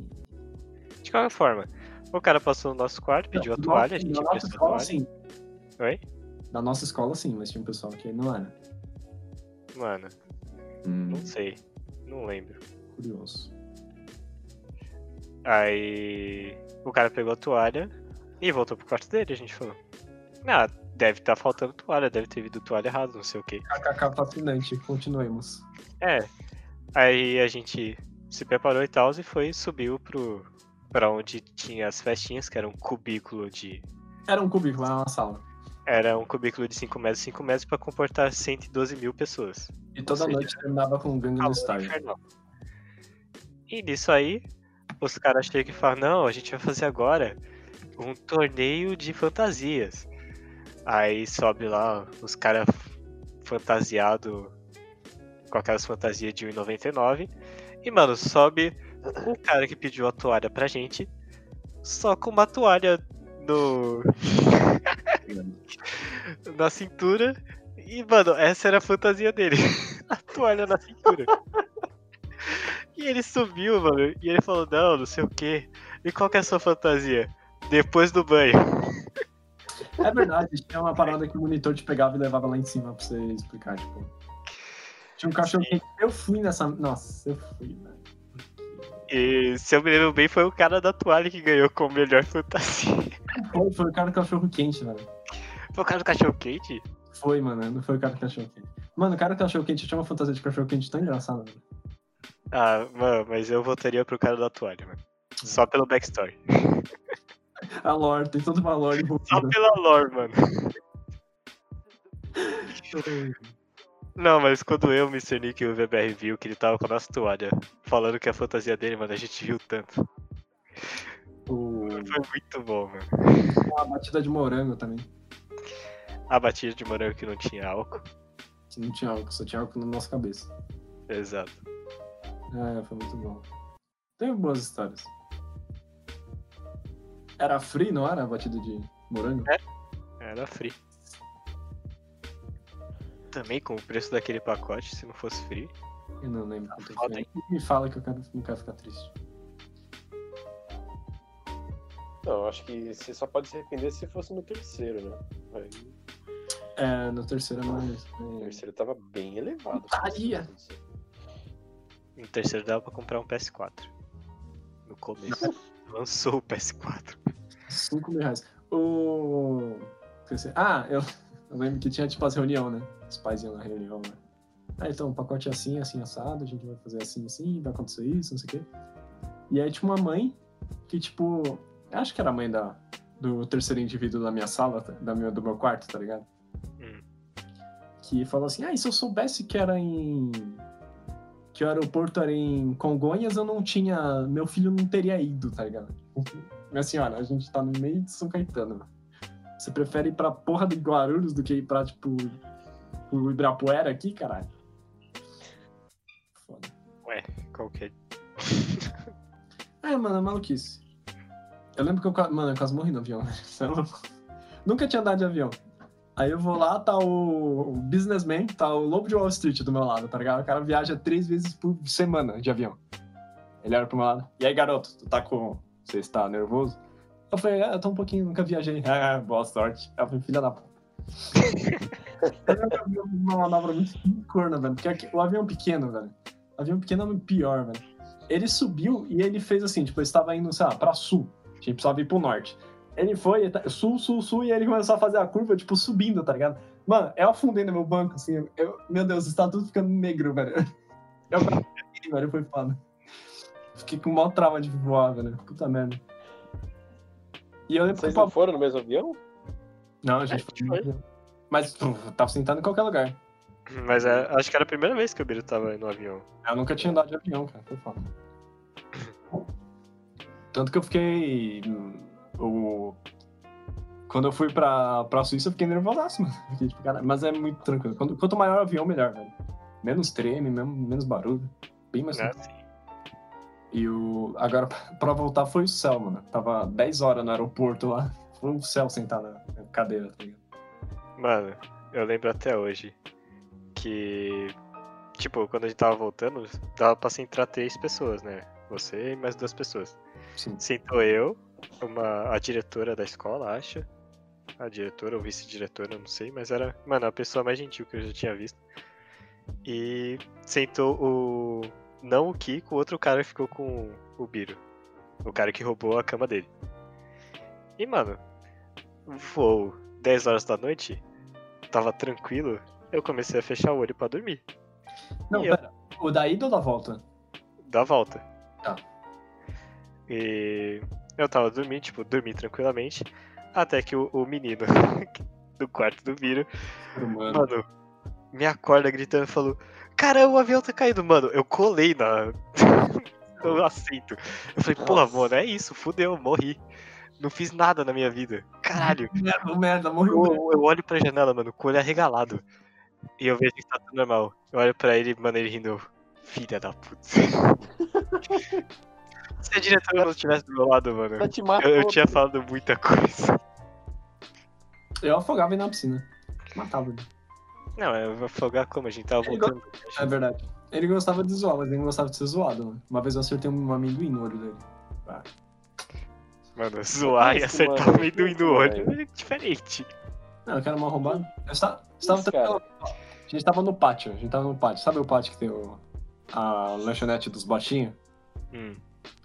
De qualquer forma, o cara passou no nosso quarto, pediu a
Da
toalha, a gente
da nossa
a
escola,
toalha.
sim.
Oi?
Da nossa escola, sim, mas tinha um pessoal que não era.
Mano,
Hum,
não sei. Não lembro.
curioso.
Aí o cara pegou a toalha e voltou pro quarto dele, a gente falou. Ah, deve estar faltando toalha, deve ter vindo toalha errada, não sei o que.
KKK fascinante, continuemos.
É. Aí a gente se preparou e tal e foi, subiu pro. Pra onde tinha as festinhas, que era um cubículo de.
Era um cubículo, era uma sala.
Era um cubículo de 5 metros, 5 metros pra comportar 112 mil pessoas.
E toda
seja,
noite terminava com um
Calor
Style.
infernal. E nisso aí, os caras chegam e falam, não, a gente vai fazer agora um torneio de fantasias. Aí sobe lá os caras fantasiados com aquelas fantasias de 1,99. E, mano, sobe o cara que pediu a toalha pra gente, só com uma toalha no. na cintura. E, mano, essa era a fantasia dele. a toalha na cintura. E ele subiu, mano, e ele falou, não, não sei o que. E qual que é a sua fantasia? Depois do banho.
É verdade, tinha uma parada que o monitor te pegava e levava lá em cima pra você explicar, tipo. Tinha um cachorro que eu fui nessa. Nossa, eu fui, velho.
E se eu me lembro bem, foi o cara da toalha que ganhou como melhor fantasia.
Foi, foi o cara do cachorro quente, velho.
Foi o cara do cachorro quente?
Foi, mano, não foi o cara do cachorro quente. Mano, o cara do cachorro quente tinha uma fantasia de cachorro quente tão engraçada, velho.
Ah, mano, mas eu votaria pro cara da toalha, mano. Só pelo backstory.
A lore, tem toda uma lore
Só
envolvida.
pela lore, mano. Não, mas quando eu, Mr. Nick e o VBR viu que ele tava com a nossa toalha, falando que a fantasia dele, mano, a gente viu tanto.
O...
Foi muito bom, mano.
A batida de morango também.
A batida de morango que não tinha álcool.
Que não tinha álcool, só tinha álcool na nossa cabeça.
Exato.
É, foi muito bom. Tem boas histórias. Era free, não era a batida de morango?
Era free. Também com o preço daquele pacote, se não fosse free.
Eu não lembro quanto
foda,
foi. Me fala que eu quero, não quero ficar triste.
Não, eu acho que você só pode se arrepender se fosse no terceiro, né? Aí,
É, no terceiro é mais.
o
é,
terceiro tava bem elevado.
Putaria!
No terceiro dava pra comprar um PS4. No começo. Lançou o PS4.
5 mil reais. O. Ah, eu, eu lembro que tinha tipo as reunião, né? Os pais iam na reunião, né? Ah, então, o pacote é assim, assim, assado, a gente vai fazer assim, assim, vai acontecer isso, não sei o quê. E aí tinha uma mãe que, tipo, acho que era a mãe da, do terceiro indivíduo da minha sala, tá- da minha, do meu quarto, tá ligado?
Hum.
Que falou assim: ah, e se eu soubesse que era em. Que o aeroporto era em Congonhas, eu não tinha. Meu filho não teria ido, tá ligado? Minha senhora, a gente tá no meio de São Caetano. mano. Você prefere ir pra porra de Guarulhos do que ir pra, tipo, o Ibirapuera aqui, caralho? Foda.
Ué, qual que é?
É, mano, é maluquice. Eu lembro que eu, mano, eu quase morri no avião. Você é? Nunca tinha andado de avião. Aí eu vou lá, tá o, o businessman, tá o lobo de Wall Street do meu lado, tá ligado? O cara viaja três vezes por semana de avião. Ele olha pro meu lado. E aí, garoto, tu tá com. Você está nervoso? Eu falei, ah, eu tô um pouquinho, nunca viajei. Ah, boa sorte. Eu falei, filha da puta. Eu uma manobra muito corna, velho. Porque o avião pequeno, velho. O avião pequeno é pior, velho. Ele subiu e ele fez assim, tipo, ele estava indo, sei lá, pra sul. A gente precisava ir pro norte. Ele foi, ele tá- sul, sul, sul, e aí ele começou a fazer a curva, tipo, subindo, tá ligado? Mano, eu afundei no meu banco, assim. Eu, meu Deus, está tudo ficando negro, velho. Eu velho, foi foda. Fiquei com maior trava de voar, velho. Puta merda. E eu lembro que
Vocês não foram no mesmo avião?
Não, a gente
foi.
foi. Mas puf, tava sentado em qualquer lugar.
Mas é, acho que era a primeira vez que o Biro tava no avião.
Eu nunca tinha andado de avião, cara. Foi foda. Tanto que eu fiquei. O... Quando eu fui pra, pra Suíça, eu fiquei nervosaço, mano. Fiquei, tipo, cara, mas é muito tranquilo. Quando- quanto maior o avião, melhor, velho. Menos treme, menos, menos barulho. Bem mais tranquilo. E o. Agora, pra voltar, foi o céu, mano. Tava 10 horas no aeroporto lá. Foi o céu sentado na cadeira, tá ligado?
Mano, eu lembro até hoje que, tipo, quando a gente tava voltando, dava pra sentar três pessoas, né? Você e mais duas pessoas.
Sim.
Sentou eu, uma, a diretora da escola, acho. A diretora ou vice-diretora, não sei, mas era, mano, a pessoa mais gentil que eu já tinha visto. E sentou o. Não o Kiko, o outro cara ficou com o Biro. O cara que roubou a cama dele. E, mano, voo 10 horas da noite, tava tranquilo, eu comecei a fechar o olho pra dormir.
Não,
E eu-
pera. O da ida ou da volta?
Da volta.
Tá.
E eu tava dormindo, tipo, dormi tranquilamente, até que o, o menino do quarto do Biro,
Mano.
mano, me acorda gritando e falou: Caramba, o avião tá caindo, mano. Eu colei na. no assento. Eu falei, porra,
Nossa.
mano, é isso, fudeu, morri. Não fiz nada na minha vida. Caralho.
Merda, merda, morreu.
Eu, eu olho pra janela, mano, com o olho arregalado. E eu vejo que tá tudo normal. Eu olho pra ele, mano, ele rindo. Filha da puta. Se a diretora não estivesse do meu lado, mano, eu, eu tinha falado muita coisa.
Eu afogava ele na piscina. Matava ele.
Não, eu vou afogar como? A gente tava
Ele
voltando.
É verdade. Ele gostava de zoar, mas ele não gostava de ser zoado, mano. Uma vez eu acertei um amendoim no olho dele.
Mano, zoar e
Isso,
acertar
mano,
o amendoim no olho é diferente.
Não, eu quero uma arrombada. Eu estava, estava
Isso.
A gente tava no pátio, a gente tava no pátio. Sabe o pátio que tem o, a lanchonete dos baixinhos?
Hum.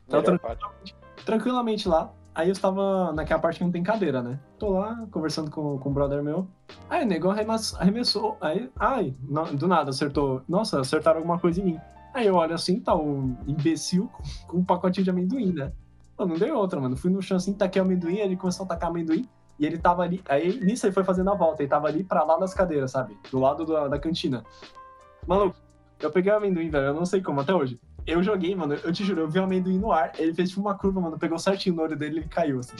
Tava
parte.
tranquilamente lá. Aí eu estava naquela parte que não tem cadeira, né? Tô lá conversando com, com um brother meu. Aí o arremess- arremessou. Aí, ai, não- do nada acertou. Nossa, acertaram alguma coisa em mim. Aí eu olho assim, tá o imbecil com, com um pacotinho de amendoim, né? Pô, não deu outra, mano. Fui no chão assim, taquei o amendoim, ele começou a tacar amendoim. E ele tava ali. Aí nisso ele foi fazendo a volta. Ele tava ali pra lá das cadeiras, sabe? Do lado da, da cantina. Maluco, eu peguei o amendoim, velho. Eu não sei como até hoje. Eu joguei, mano. Eu te juro, eu vi o amendoim no ar. Ele fez tipo uma curva, mano. Pegou certinho no olho dele e ele caiu, assim.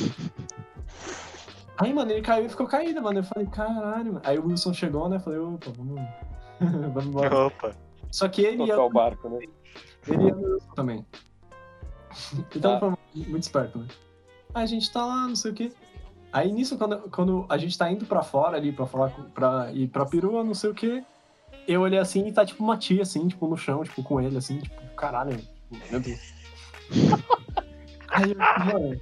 Aí, mano, ele caiu e ficou caído, mano. Eu falei, caralho, mano. Aí o Wilson chegou, né? Eu falei, opa, vamos. vamos embora.
Opa.
Só que ele ia,
Tocar o barco, né?
ele ia no Wilson também. Então
Ah.
foi muito esperto, né? Aí a gente tá lá, não sei o quê. Aí nisso, quando, quando a gente tá indo pra fora ali, pra falar com, pra ir pra perua, não sei o quê, eu olhei assim e tá tipo uma tia, assim, tipo, no chão, tipo, com ele, assim, tipo, caralho, tipo, meu Deus. Aí eu, mano.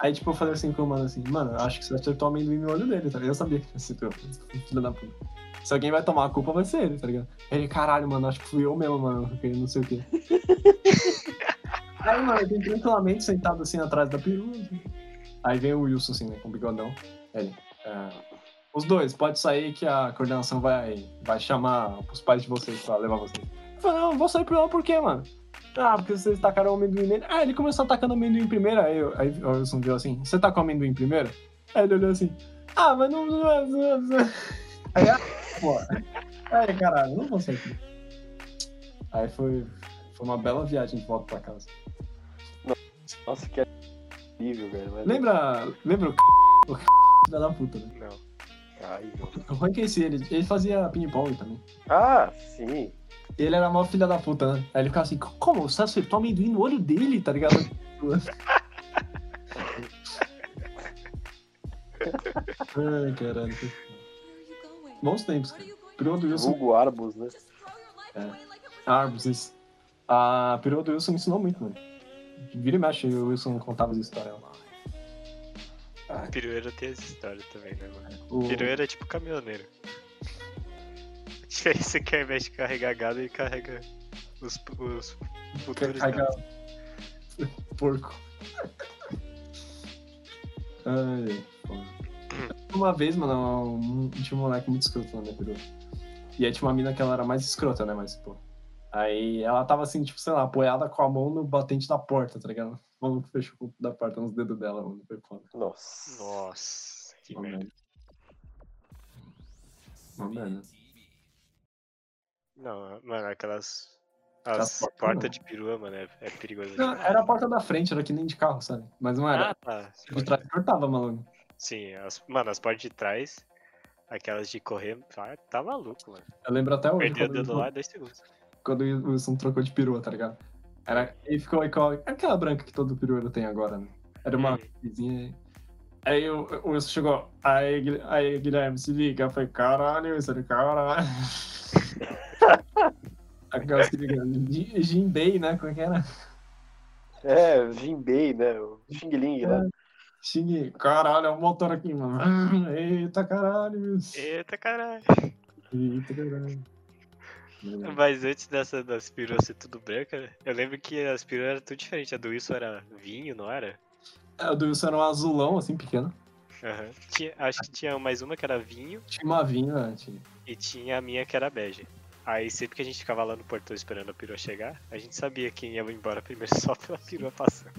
Aí, tipo, eu falei assim com o mano assim, mano, acho que você acertou o amendoim no olho dele, tá ligado? Eu sabia que tinha sido eu, filho da puta. Se alguém vai tomar a culpa, vai ser ele, tá ligado? Ele, caralho, mano, acho que fui eu mesmo, mano, porque não sei o quê. Aí, mano, eu tenho tranquilamente sentado assim atrás da perua. assim. Aí vem o Wilson, assim, né, com o bigodão. Ele, é, os dois, pode sair que a coordenação vai, vai chamar os pais de vocês pra levar vocês. Eu falei, não, vou sair lá por quê, mano? Ah, porque vocês tacaram o amendoim nele. Ah, ele começou atacando o amendoim primeiro. Aí, eu- aí o Wilson viu assim: Você tacou o amendoim primeiro? Aí ele olhou assim: Ah, mas não. não, não, não, não. Aí, ah, pô. Aí, caralho, não vou sair aqui. Aí foi, foi uma bela viagem de volta pra casa.
Nossa, que horrível, velho.
Lembra, lembra o c... o c... da puta, né?
Não.
Ai,
Eu reconheci ele. Ele fazia ping-pong também.
Ah, sim.
Ele era mó filha da puta, né? Aí ele ficava assim, como? Você acertou amendoim no olho dele, tá ligado? Ai, caralho. Bons tempos, do Wilson.
Vulgo Arbus, né?
Arbus, isso. A perua do Wilson me ensinou muito, mano. Vira e mexe, o Wilson contava as histórias lá.
Pirueiro tem essa história também, né, mano?
O...
Pirueiro é tipo caminhoneiro. A diferença é que ao invés de carregar gado, ele carrega os, os futuros
Carrega-
gados.
Porco. Ai. Uma vez, mano, um, tinha um moleque muito escroto lá na perua. E aí tinha uma mina que ela era mais escrota, né? Mas, pô. Aí ela tava assim, tipo, sei lá, apoiada com a mão no batente da porta, tá ligado? O maluco fechou o da porta nos dedos dela, mano. Foi foda.
Nossa.
Nossa, que
Uma
merda.
merda. Uma merda.
Não, mano, aquelas.
Aquelas
As
portas
de perua, mano, é, é perigoso.
Não, era a porta da frente, era que nem de carro, sabe? Mas não era.
Ah, tá.
de trás cortava, maluco.
Sim, as, mano, as portas de trás, aquelas de correr, ah, tá maluco, mano.
Eu lembro até hoje.
Perdeu o dedo lá, dois segundos.
Quando o Wilson trocou de perua, tá ligado? Era, ele ficou igual aquela branca que todo perueiro tem agora, né? Era uma vizinha. Aí o, o Wilson chegou, aí, aí Guilherme, se liga. Eu falei, caralho, Wilson, caralho. Aquela se liga, Jin- Jinbei, né? Como é que era?
É, Jinbei, né? O Xing Ling, né?
Xing, caralho, é o motor aqui, mano. Eita caralho, Wilson.
Eita caralho.
Eita caralho.
Mas antes dessa das peruas ser tudo branca, eu lembro que as peruas eram tudo diferente. A do Wilson era vinho, não era?
É, O do Wilson era um azulão, assim, pequeno.
Aham. Tinha- acho que tinha mais uma que era vinho
Tinha uma vinha, né? Tinha.
e tinha a minha que era bege. Aí sempre que a gente ficava lá no portão esperando a perua chegar, a gente sabia quem ia embora primeiro só pela perua passando.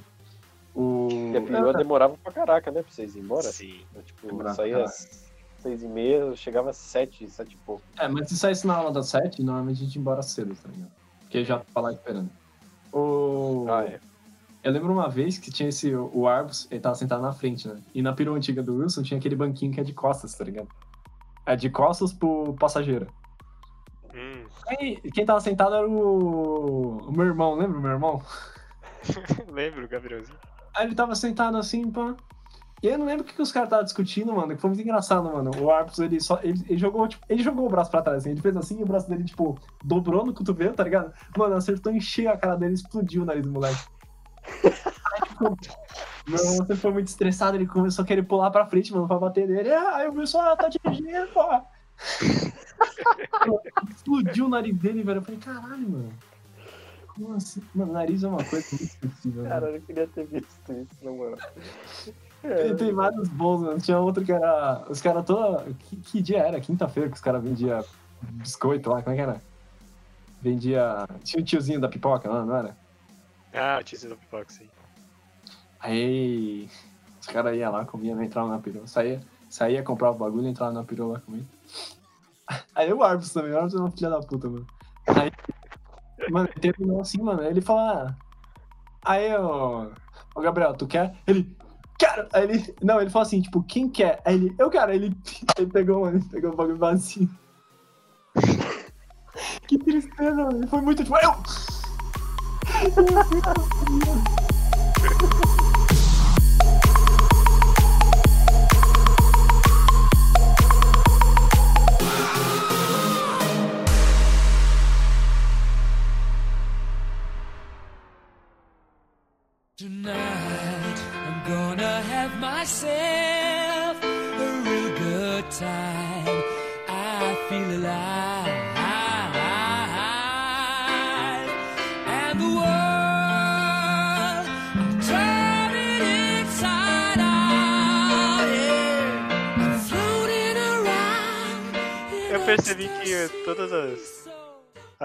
O...
E a perua demorava pra caraca, né? Pra vocês ir embora.
Sim.
Eu, tipo, saía às seis e meia, eu chegava às sete, sete e pouco.
É, mas se saísse na aula das sete, normalmente a gente ia embora cedo, tá ligado? Porque já tava lá esperando. O...
Ah, é.
Eu lembro uma vez que tinha esse, o Arbus, ele tava sentado na frente, né? E na perua antiga do Wilson tinha aquele banquinho que é de costas, tá ligado? É de costas pro passageiro.
Hum,
Aí, quem tava sentado era o, o meu irmão, lembra o meu irmão?
lembro, Gabrielzinho.
Aí ele tava sentado assim, pá. E eu não lembro o que, que os caras estavam discutindo, mano. Que foi muito engraçado, mano. O Arbus, ele só. Ele, ele jogou, tipo, ele jogou o braço pra trás, assim. Ele fez assim e o braço dele, tipo, dobrou no cotovelo, tá ligado? Mano, acertou em cheio a cara dele explodiu o nariz do moleque. Aí, tipo, sempre foi muito estressado, ele começou a querer pular pra frente, mano, pra bater nele. Ah, Aí o pessoal ah, tá dirigindo, pô. explodiu o nariz dele, velho. Eu falei, caralho, mano. Como assim? Mano, nariz é uma coisa muito sensível, né?
Cara, eu não queria ter visto isso, na moral.
E tem vários bons, mano. Tinha outro que era. Os caras toda. Que, que dia era? Quinta-feira que os caras vendiam biscoito lá, como é que era? Vendia. Tinha o tiozinho da pipoca lá, não era?
Ah, o tio do pipoca, sim.
Aí. Os caras iam lá, comiam, entravam na perua. Saía, saía, comprava o bagulho, entrava na perua lá comigo. Aí o Arbus também, o Arbus é uma filha da puta, mano. Aí. Mano, ele terminou assim, mano. Aí ele falou. Ah, aí, ô. Ô, Gabriel, tu quer? Ele. Quero! Aí ele. Não, ele falou assim, tipo, quem quer? Aí ele. Eu quero! Aí ele, ele pegou, mano, ele pegou o bagulho vazio. que tristeza, mano. Ele foi muito tipo. Eu!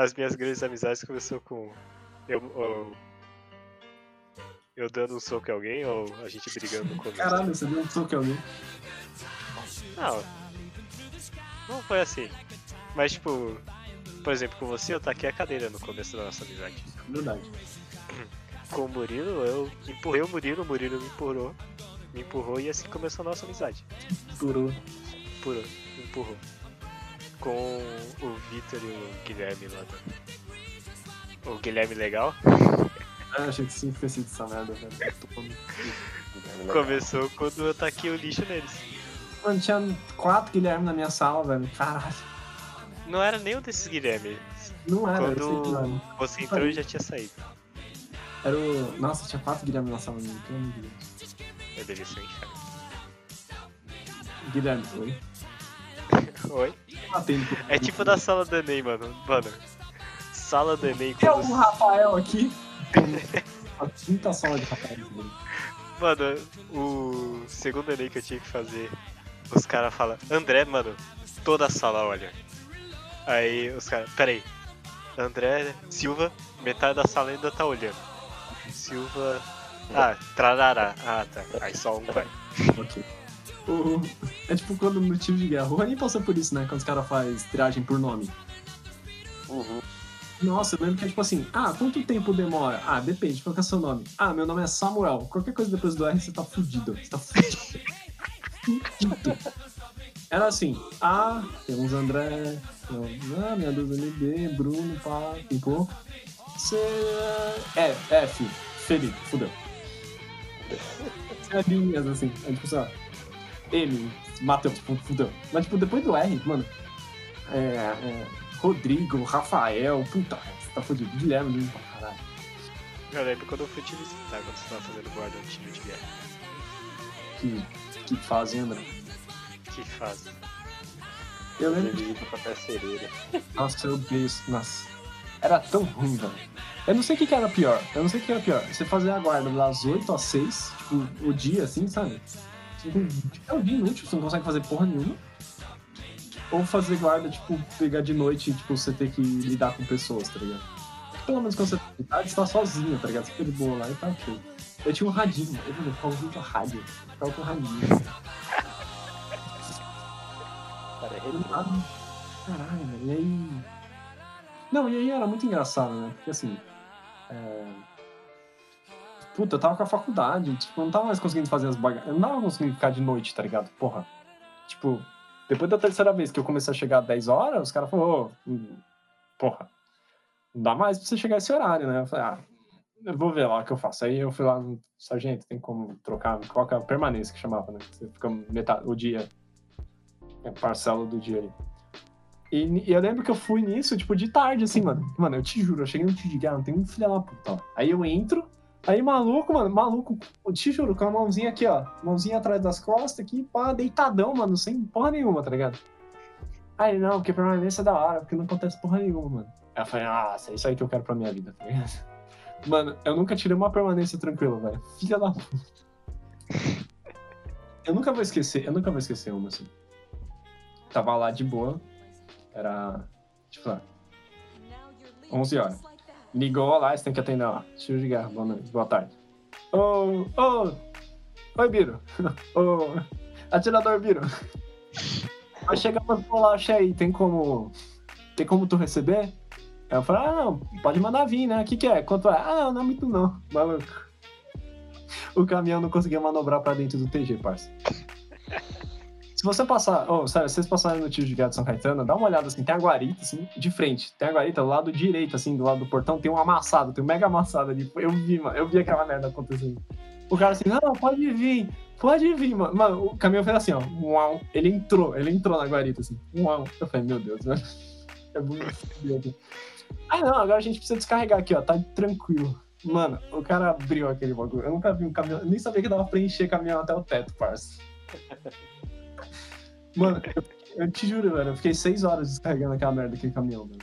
as, minhas grandes amizades começou com Eu, eu, eu dando um soco em alguém ou a gente brigando no começo?
Caralho, você deu um soco em alguém.
Não. Não foi assim. Mas tipo, por exemplo, com você eu taquei a cadeira no começo da nossa amizade.
Verdade.
Com o Murilo, eu empurrei o Murilo, o Murilo me empurrou. Me empurrou e assim começou a nossa amizade. Empurrou, me empurrou. Com o Vitor e o Guilherme lá do... O Guilherme legal.
Ah, achei que sim, tinha sido essa merda, velho.
Começou quando eu taquei o lixo neles.
Mano, tinha quatro Guilherme na minha sala, velho. Caralho.
Não era nenhum desses Guilherme.
Não era, era
Quando
mano.
você entrou eu já tinha saído.
Era o. Nossa, tinha quatro Guilherme na sala, Deus.
Eu devia ser inferno.
Guilherme, oi.
Oi? É tipo da sala do Enem, mano. Mano. Sala do Enem
Tem algum Rafael aqui? A quinta sala de Rafael.
Mano, o segundo Enem que eu tinha que fazer, os caras falam, André, mano, toda a sala olha. Aí os caras, peraí, André Silva, metade da sala ainda tá olhando. Silva. Ah, trarará. Ah, tá. Aí só um vai.
Ok. O- É tipo quando no time de guerra. O Rani passou por isso, né? Quando os caras fazem triagem por nome.
Uhum.
Nossa, eu lembro que é tipo assim, ah, quanto tempo demora? Ah, depende, qual que é seu nome? Ah, meu nome é Samuel. Qualquer coisa depois do R, você tá fudido. Você tá fudido. fudido. Era assim, ah, temos André, ah, minha dúvida MB, Bruno, pá, pipô. C. É, F, Felipe, fudeu. É linhas assim, é tipo assim, ó. M, Matheus, fu- fudeu. Mas tipo, depois do R, mano, é, é, Rodrigo, Rafael, puta, você tá fudido. Guilherme, Lima, caralho.
Eu lembro quando eu fui te visitar, quando você tava fazendo guarda no time de guerra.
Que, que fazem, André.
Que fase.
Eu lembro
Ele pra terceira.
Nossa, eu odeio isso. Nossa. Era tão ruim, velho. Eu não sei o que, que era pior. Eu não sei o que era pior. Você fazer a guarda das 8 às 6, tipo, o dia assim, sabe? Tipo, É dia inútil, você não consegue fazer porra nenhuma. Ou fazer guarda, tipo, pegar de noite e, tipo, você ter que lidar com pessoas, tá ligado? Pelo menos quando você tá você tá sozinho, tá ligado? Você fica de boa lá e tá ok. Eu tinha um radinho, eu eu ficava ouvindo rádio. Eu ficava com radinho.
Cara, é.
Caralho. E aí. Não, e aí era muito engraçado, né? Porque assim. é, Puta, eu tava com a faculdade, tipo, eu não tava mais conseguindo fazer as bagagens. Eu não tava conseguindo ficar de noite, tá ligado? Porra. Tipo, depois da terceira vez que eu comecei a chegar às 10 horas, os caras falaram, hum, porra, não dá mais pra você chegar esse horário, né? Eu falei, ah, eu vou ver lá o que eu faço. Aí eu fui lá no sargento, tem como trocar, coloca a permanência que chamava, né? Você fica metade, o dia, é parcela do dia ali. E, e eu lembro que eu fui nisso, tipo, de tarde, assim, mano. Mano, eu te juro, eu cheguei no te digo, ah, não tem um filho da puta. Aí eu entro, aí maluco, mano, maluco, te juro, com a mãozinha aqui, ó. Mãozinha atrás das costas aqui, pá, deitadão, mano, sem porra nenhuma, tá ligado? Aí, não, porque permanência é da hora, porque não acontece porra nenhuma, mano. Aí eu falei, ah, é isso aí que eu quero pra minha vida, tá ligado? Mano, eu nunca tirei uma permanência tranquila, velho. Filha da puta. Eu nunca vou esquecer, eu nunca vou esquecer uma, assim. Tava lá de boa, era, tipo, lá, 11 horas. Ligou lá, você tem que atender lá. Tiro de guerra, boa noite, boa tarde. Ô, ô, oi, Biro. Ô, atirador Biro. Vai chegar uma bolacha aí, tem como, tem como tu receber? Aí eu falei, ah, não, pode mandar vir, né? O que que é? Quanto é? Ah, não, não é muito não, maluco. O caminhão não conseguia manobrar pra dentro do TG, parça. Se você passar, oh, sério, se vocês passarem no tio de de São Caetano, dá uma olhada assim, tem a guarita, assim, de frente. Tem a guarita do lado direito, assim, do lado do portão, tem um amassado, tem um mega amassado ali. Eu vi, mano, eu vi aquela merda acontecendo. O cara assim, não, pode vir, pode vir, mano. Mano, o caminhão fez assim, ó, uau. Ele entrou, ele entrou na guarita, assim, uau. Eu falei, meu Deus, velho. É fodido. Ah, não, agora a gente precisa descarregar aqui, ó, tá tranquilo. Mano, o cara abriu aquele bagulho. Eu nunca vi um caminhão, nem sabia que dava pra encher caminhão até o teto, parça. Mano, eu, eu te juro, velho, eu fiquei seis horas descarregando aquela merda daquele caminhão, velho.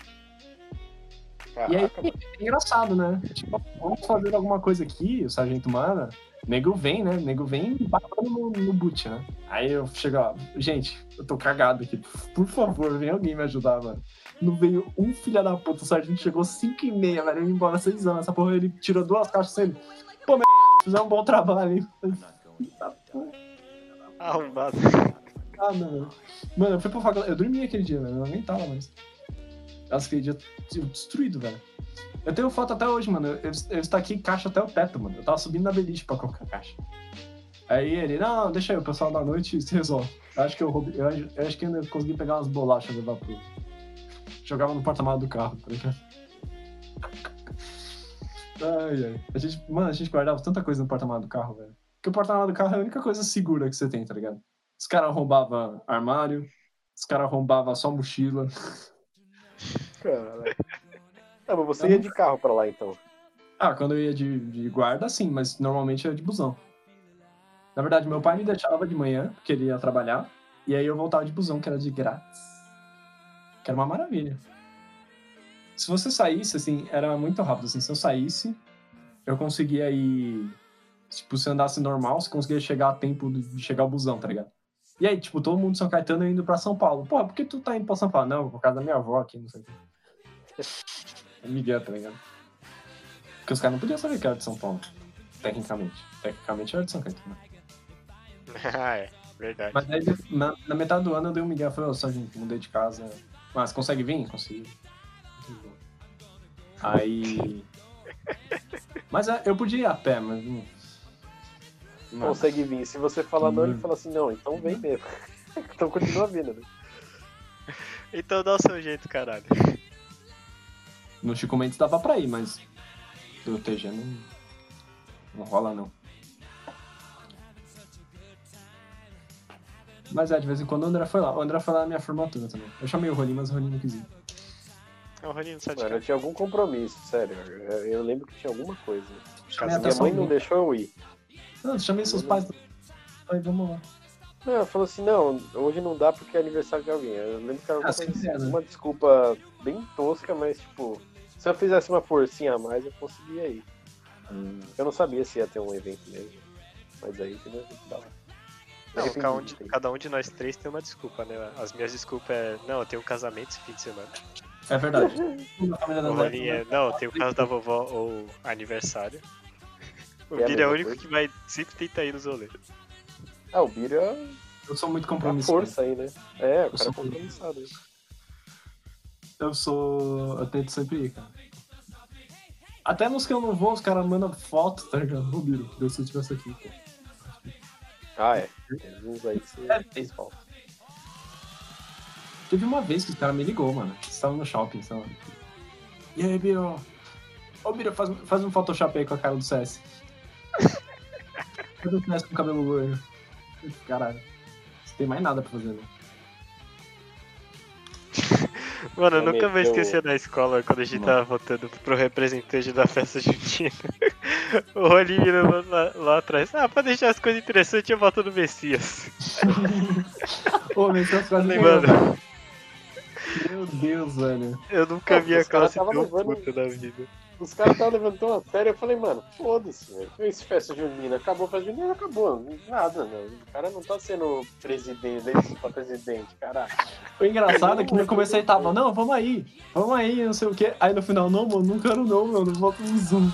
E aí,
Caraca, mano.
é engraçado, né? Tipo, vamos fazer alguma coisa aqui, o Sargento Mana. nego vem, né? Nego vem batendo no, no boot, né? Aí eu chego, ó, gente, eu tô cagado aqui. Por favor, vem alguém me ajudar, mano. Não veio um filho da puta, o sargento chegou 5 e meia, velho. Ia embora 6 anos. Essa porra, ele tirou duas caixas sem ele. Pô, meu fizeram um bom trabalho, hein?
Arrombado.
Ah, não. Mano, eu fui pra faculdade. Eu dormi aquele dia, velho. Eu não aguentava mais. Nossa, aquele dia eu destruído, velho. Eu tenho foto até hoje, mano. Eu, eu estaquei caixa até o teto, mano. Eu tava subindo na beliche pra colocar caixa. Aí ele, não, deixa aí, o pessoal da noite se resolve. Eu acho que eu roubei. Eu, eu acho que ainda consegui pegar umas bolachas e levar pro. Jogava no porta-malas do carro, tá ligado? Ai, ai. A gente, mano, a gente guardava tanta coisa no porta-malas do carro, velho. Porque o porta-malas do carro é a única coisa segura que você tem, tá ligado? Os caras arrombavam armário, os caras arrombavam só mochila.
Caralho. Ah, mas você ia de carro pra lá então.
Ah, quando eu ia de, de guarda, sim, mas normalmente eu ia de busão. Na verdade, meu pai me deixava de manhã, porque ele ia trabalhar, e aí eu voltava de busão, que era de grátis. Que era uma maravilha. Se você saísse, assim, era muito rápido, assim, se eu saísse, eu conseguia ir... Tipo, se andasse normal, você conseguia chegar a tempo de de chegar ao busão, tá ligado? E aí, tipo, todo mundo de São Caetano indo pra São Paulo. Porra, por que tu tá indo pra São Paulo? Não, por causa da minha avó aqui, não sei o quê. É Miguel, tá ligado? Porque os caras não podiam saber que era de São Paulo. Tecnicamente. Tecnicamente era de São Caetano.
ah, é. Verdade.
Mas aí, na, na metade do ano, eu dei um Miguel e falei, ô, Sargento, mudei de casa. Mas consegue vir? Consegui. Aí... Mas é, eu podia ir a pé, mas...
Consegue vir. Se você falar não, ele fala assim, não, então vem mesmo. então continua vindo, né?
Então dá o seu jeito, caralho.
No Chico Mendes dava pra ir, mas... Do TG não... Não rola, não. Mas é, de vez em quando o André foi lá. O André foi lá na minha formatura também. Eu chamei o Rolim, mas o Rolim não quis ir.
É o Roninho não sai de
Mano, eu tinha algum compromisso, sério. Eu, eu lembro que tinha alguma coisa. Minha mãe não deixou eu ir.
Não, chamei seus pais. Falei, vamos lá.
Não, ela falou assim, não, hoje não dá porque é aniversário de alguém. Eu lembro que era alguma,
Ah,
coisa
sempre é,
assim,
né?
uma desculpa bem tosca, mas tipo, se eu fizesse uma forcinha a mais, eu conseguia ir. Eu não sabia se ia ter um evento mesmo. Mas aí entendeu? Tem lá.
Não, cada um,
de
cada um de nós três tem uma desculpa, né? As minhas desculpas é, não, eu tenho um casamento esse fim de semana.
É verdade.
Roninho é, não, eu tenho o caso da vovó ou aniversário. O Bira é o único
coisa.
que vai sempre tentar ir nos rolês.
Ah, o Bira é
Eu sou muito compromissado.
força aí, né? É, o
Eu
cara é
sou-
compromissado. aí.
Eu sou. Eu tento sempre ir, cara. Até nos que eu não vou, os caras mandam foto, tá ligado? Ô, Biro, que você estivesse aqui, pô.
Ah, é. Tem uns aí que você
É.
fez falta.
Teve uma vez que o cara me ligou, mano. Estava no shopping, sei lá. E aí, Biro? Ô, Biro, faz, faz um Photoshop aí com a cara do CS. Um CS com cabelo loiro. Caralho. Você tem mais nada pra fazer, né?
Mano, eu nunca vou esquecer na escola quando a gente
Não.
tava votando pro representante da festa junina. o Rolinho mirando lá, lá atrás. Ah, pra deixar as coisas interessantes, eu voto no Messias.
Ô, mas essas quase
Mano.
Meu Deus, velho.
eu nunca vi a classe tão puta na vida.
Os caras estavam levantando a sério, eu falei, mano, foda-se, velho. Esse festa junina acabou a festa junina, acabou. Nada, não. O cara não tá sendo presidente, eleito pra presidente, caralho.
O engraçado é que no começo ele tava, não, vamos aí, vamos aí, não sei o quê. Aí no final, não, mano, não quero não, meu, não nos outros.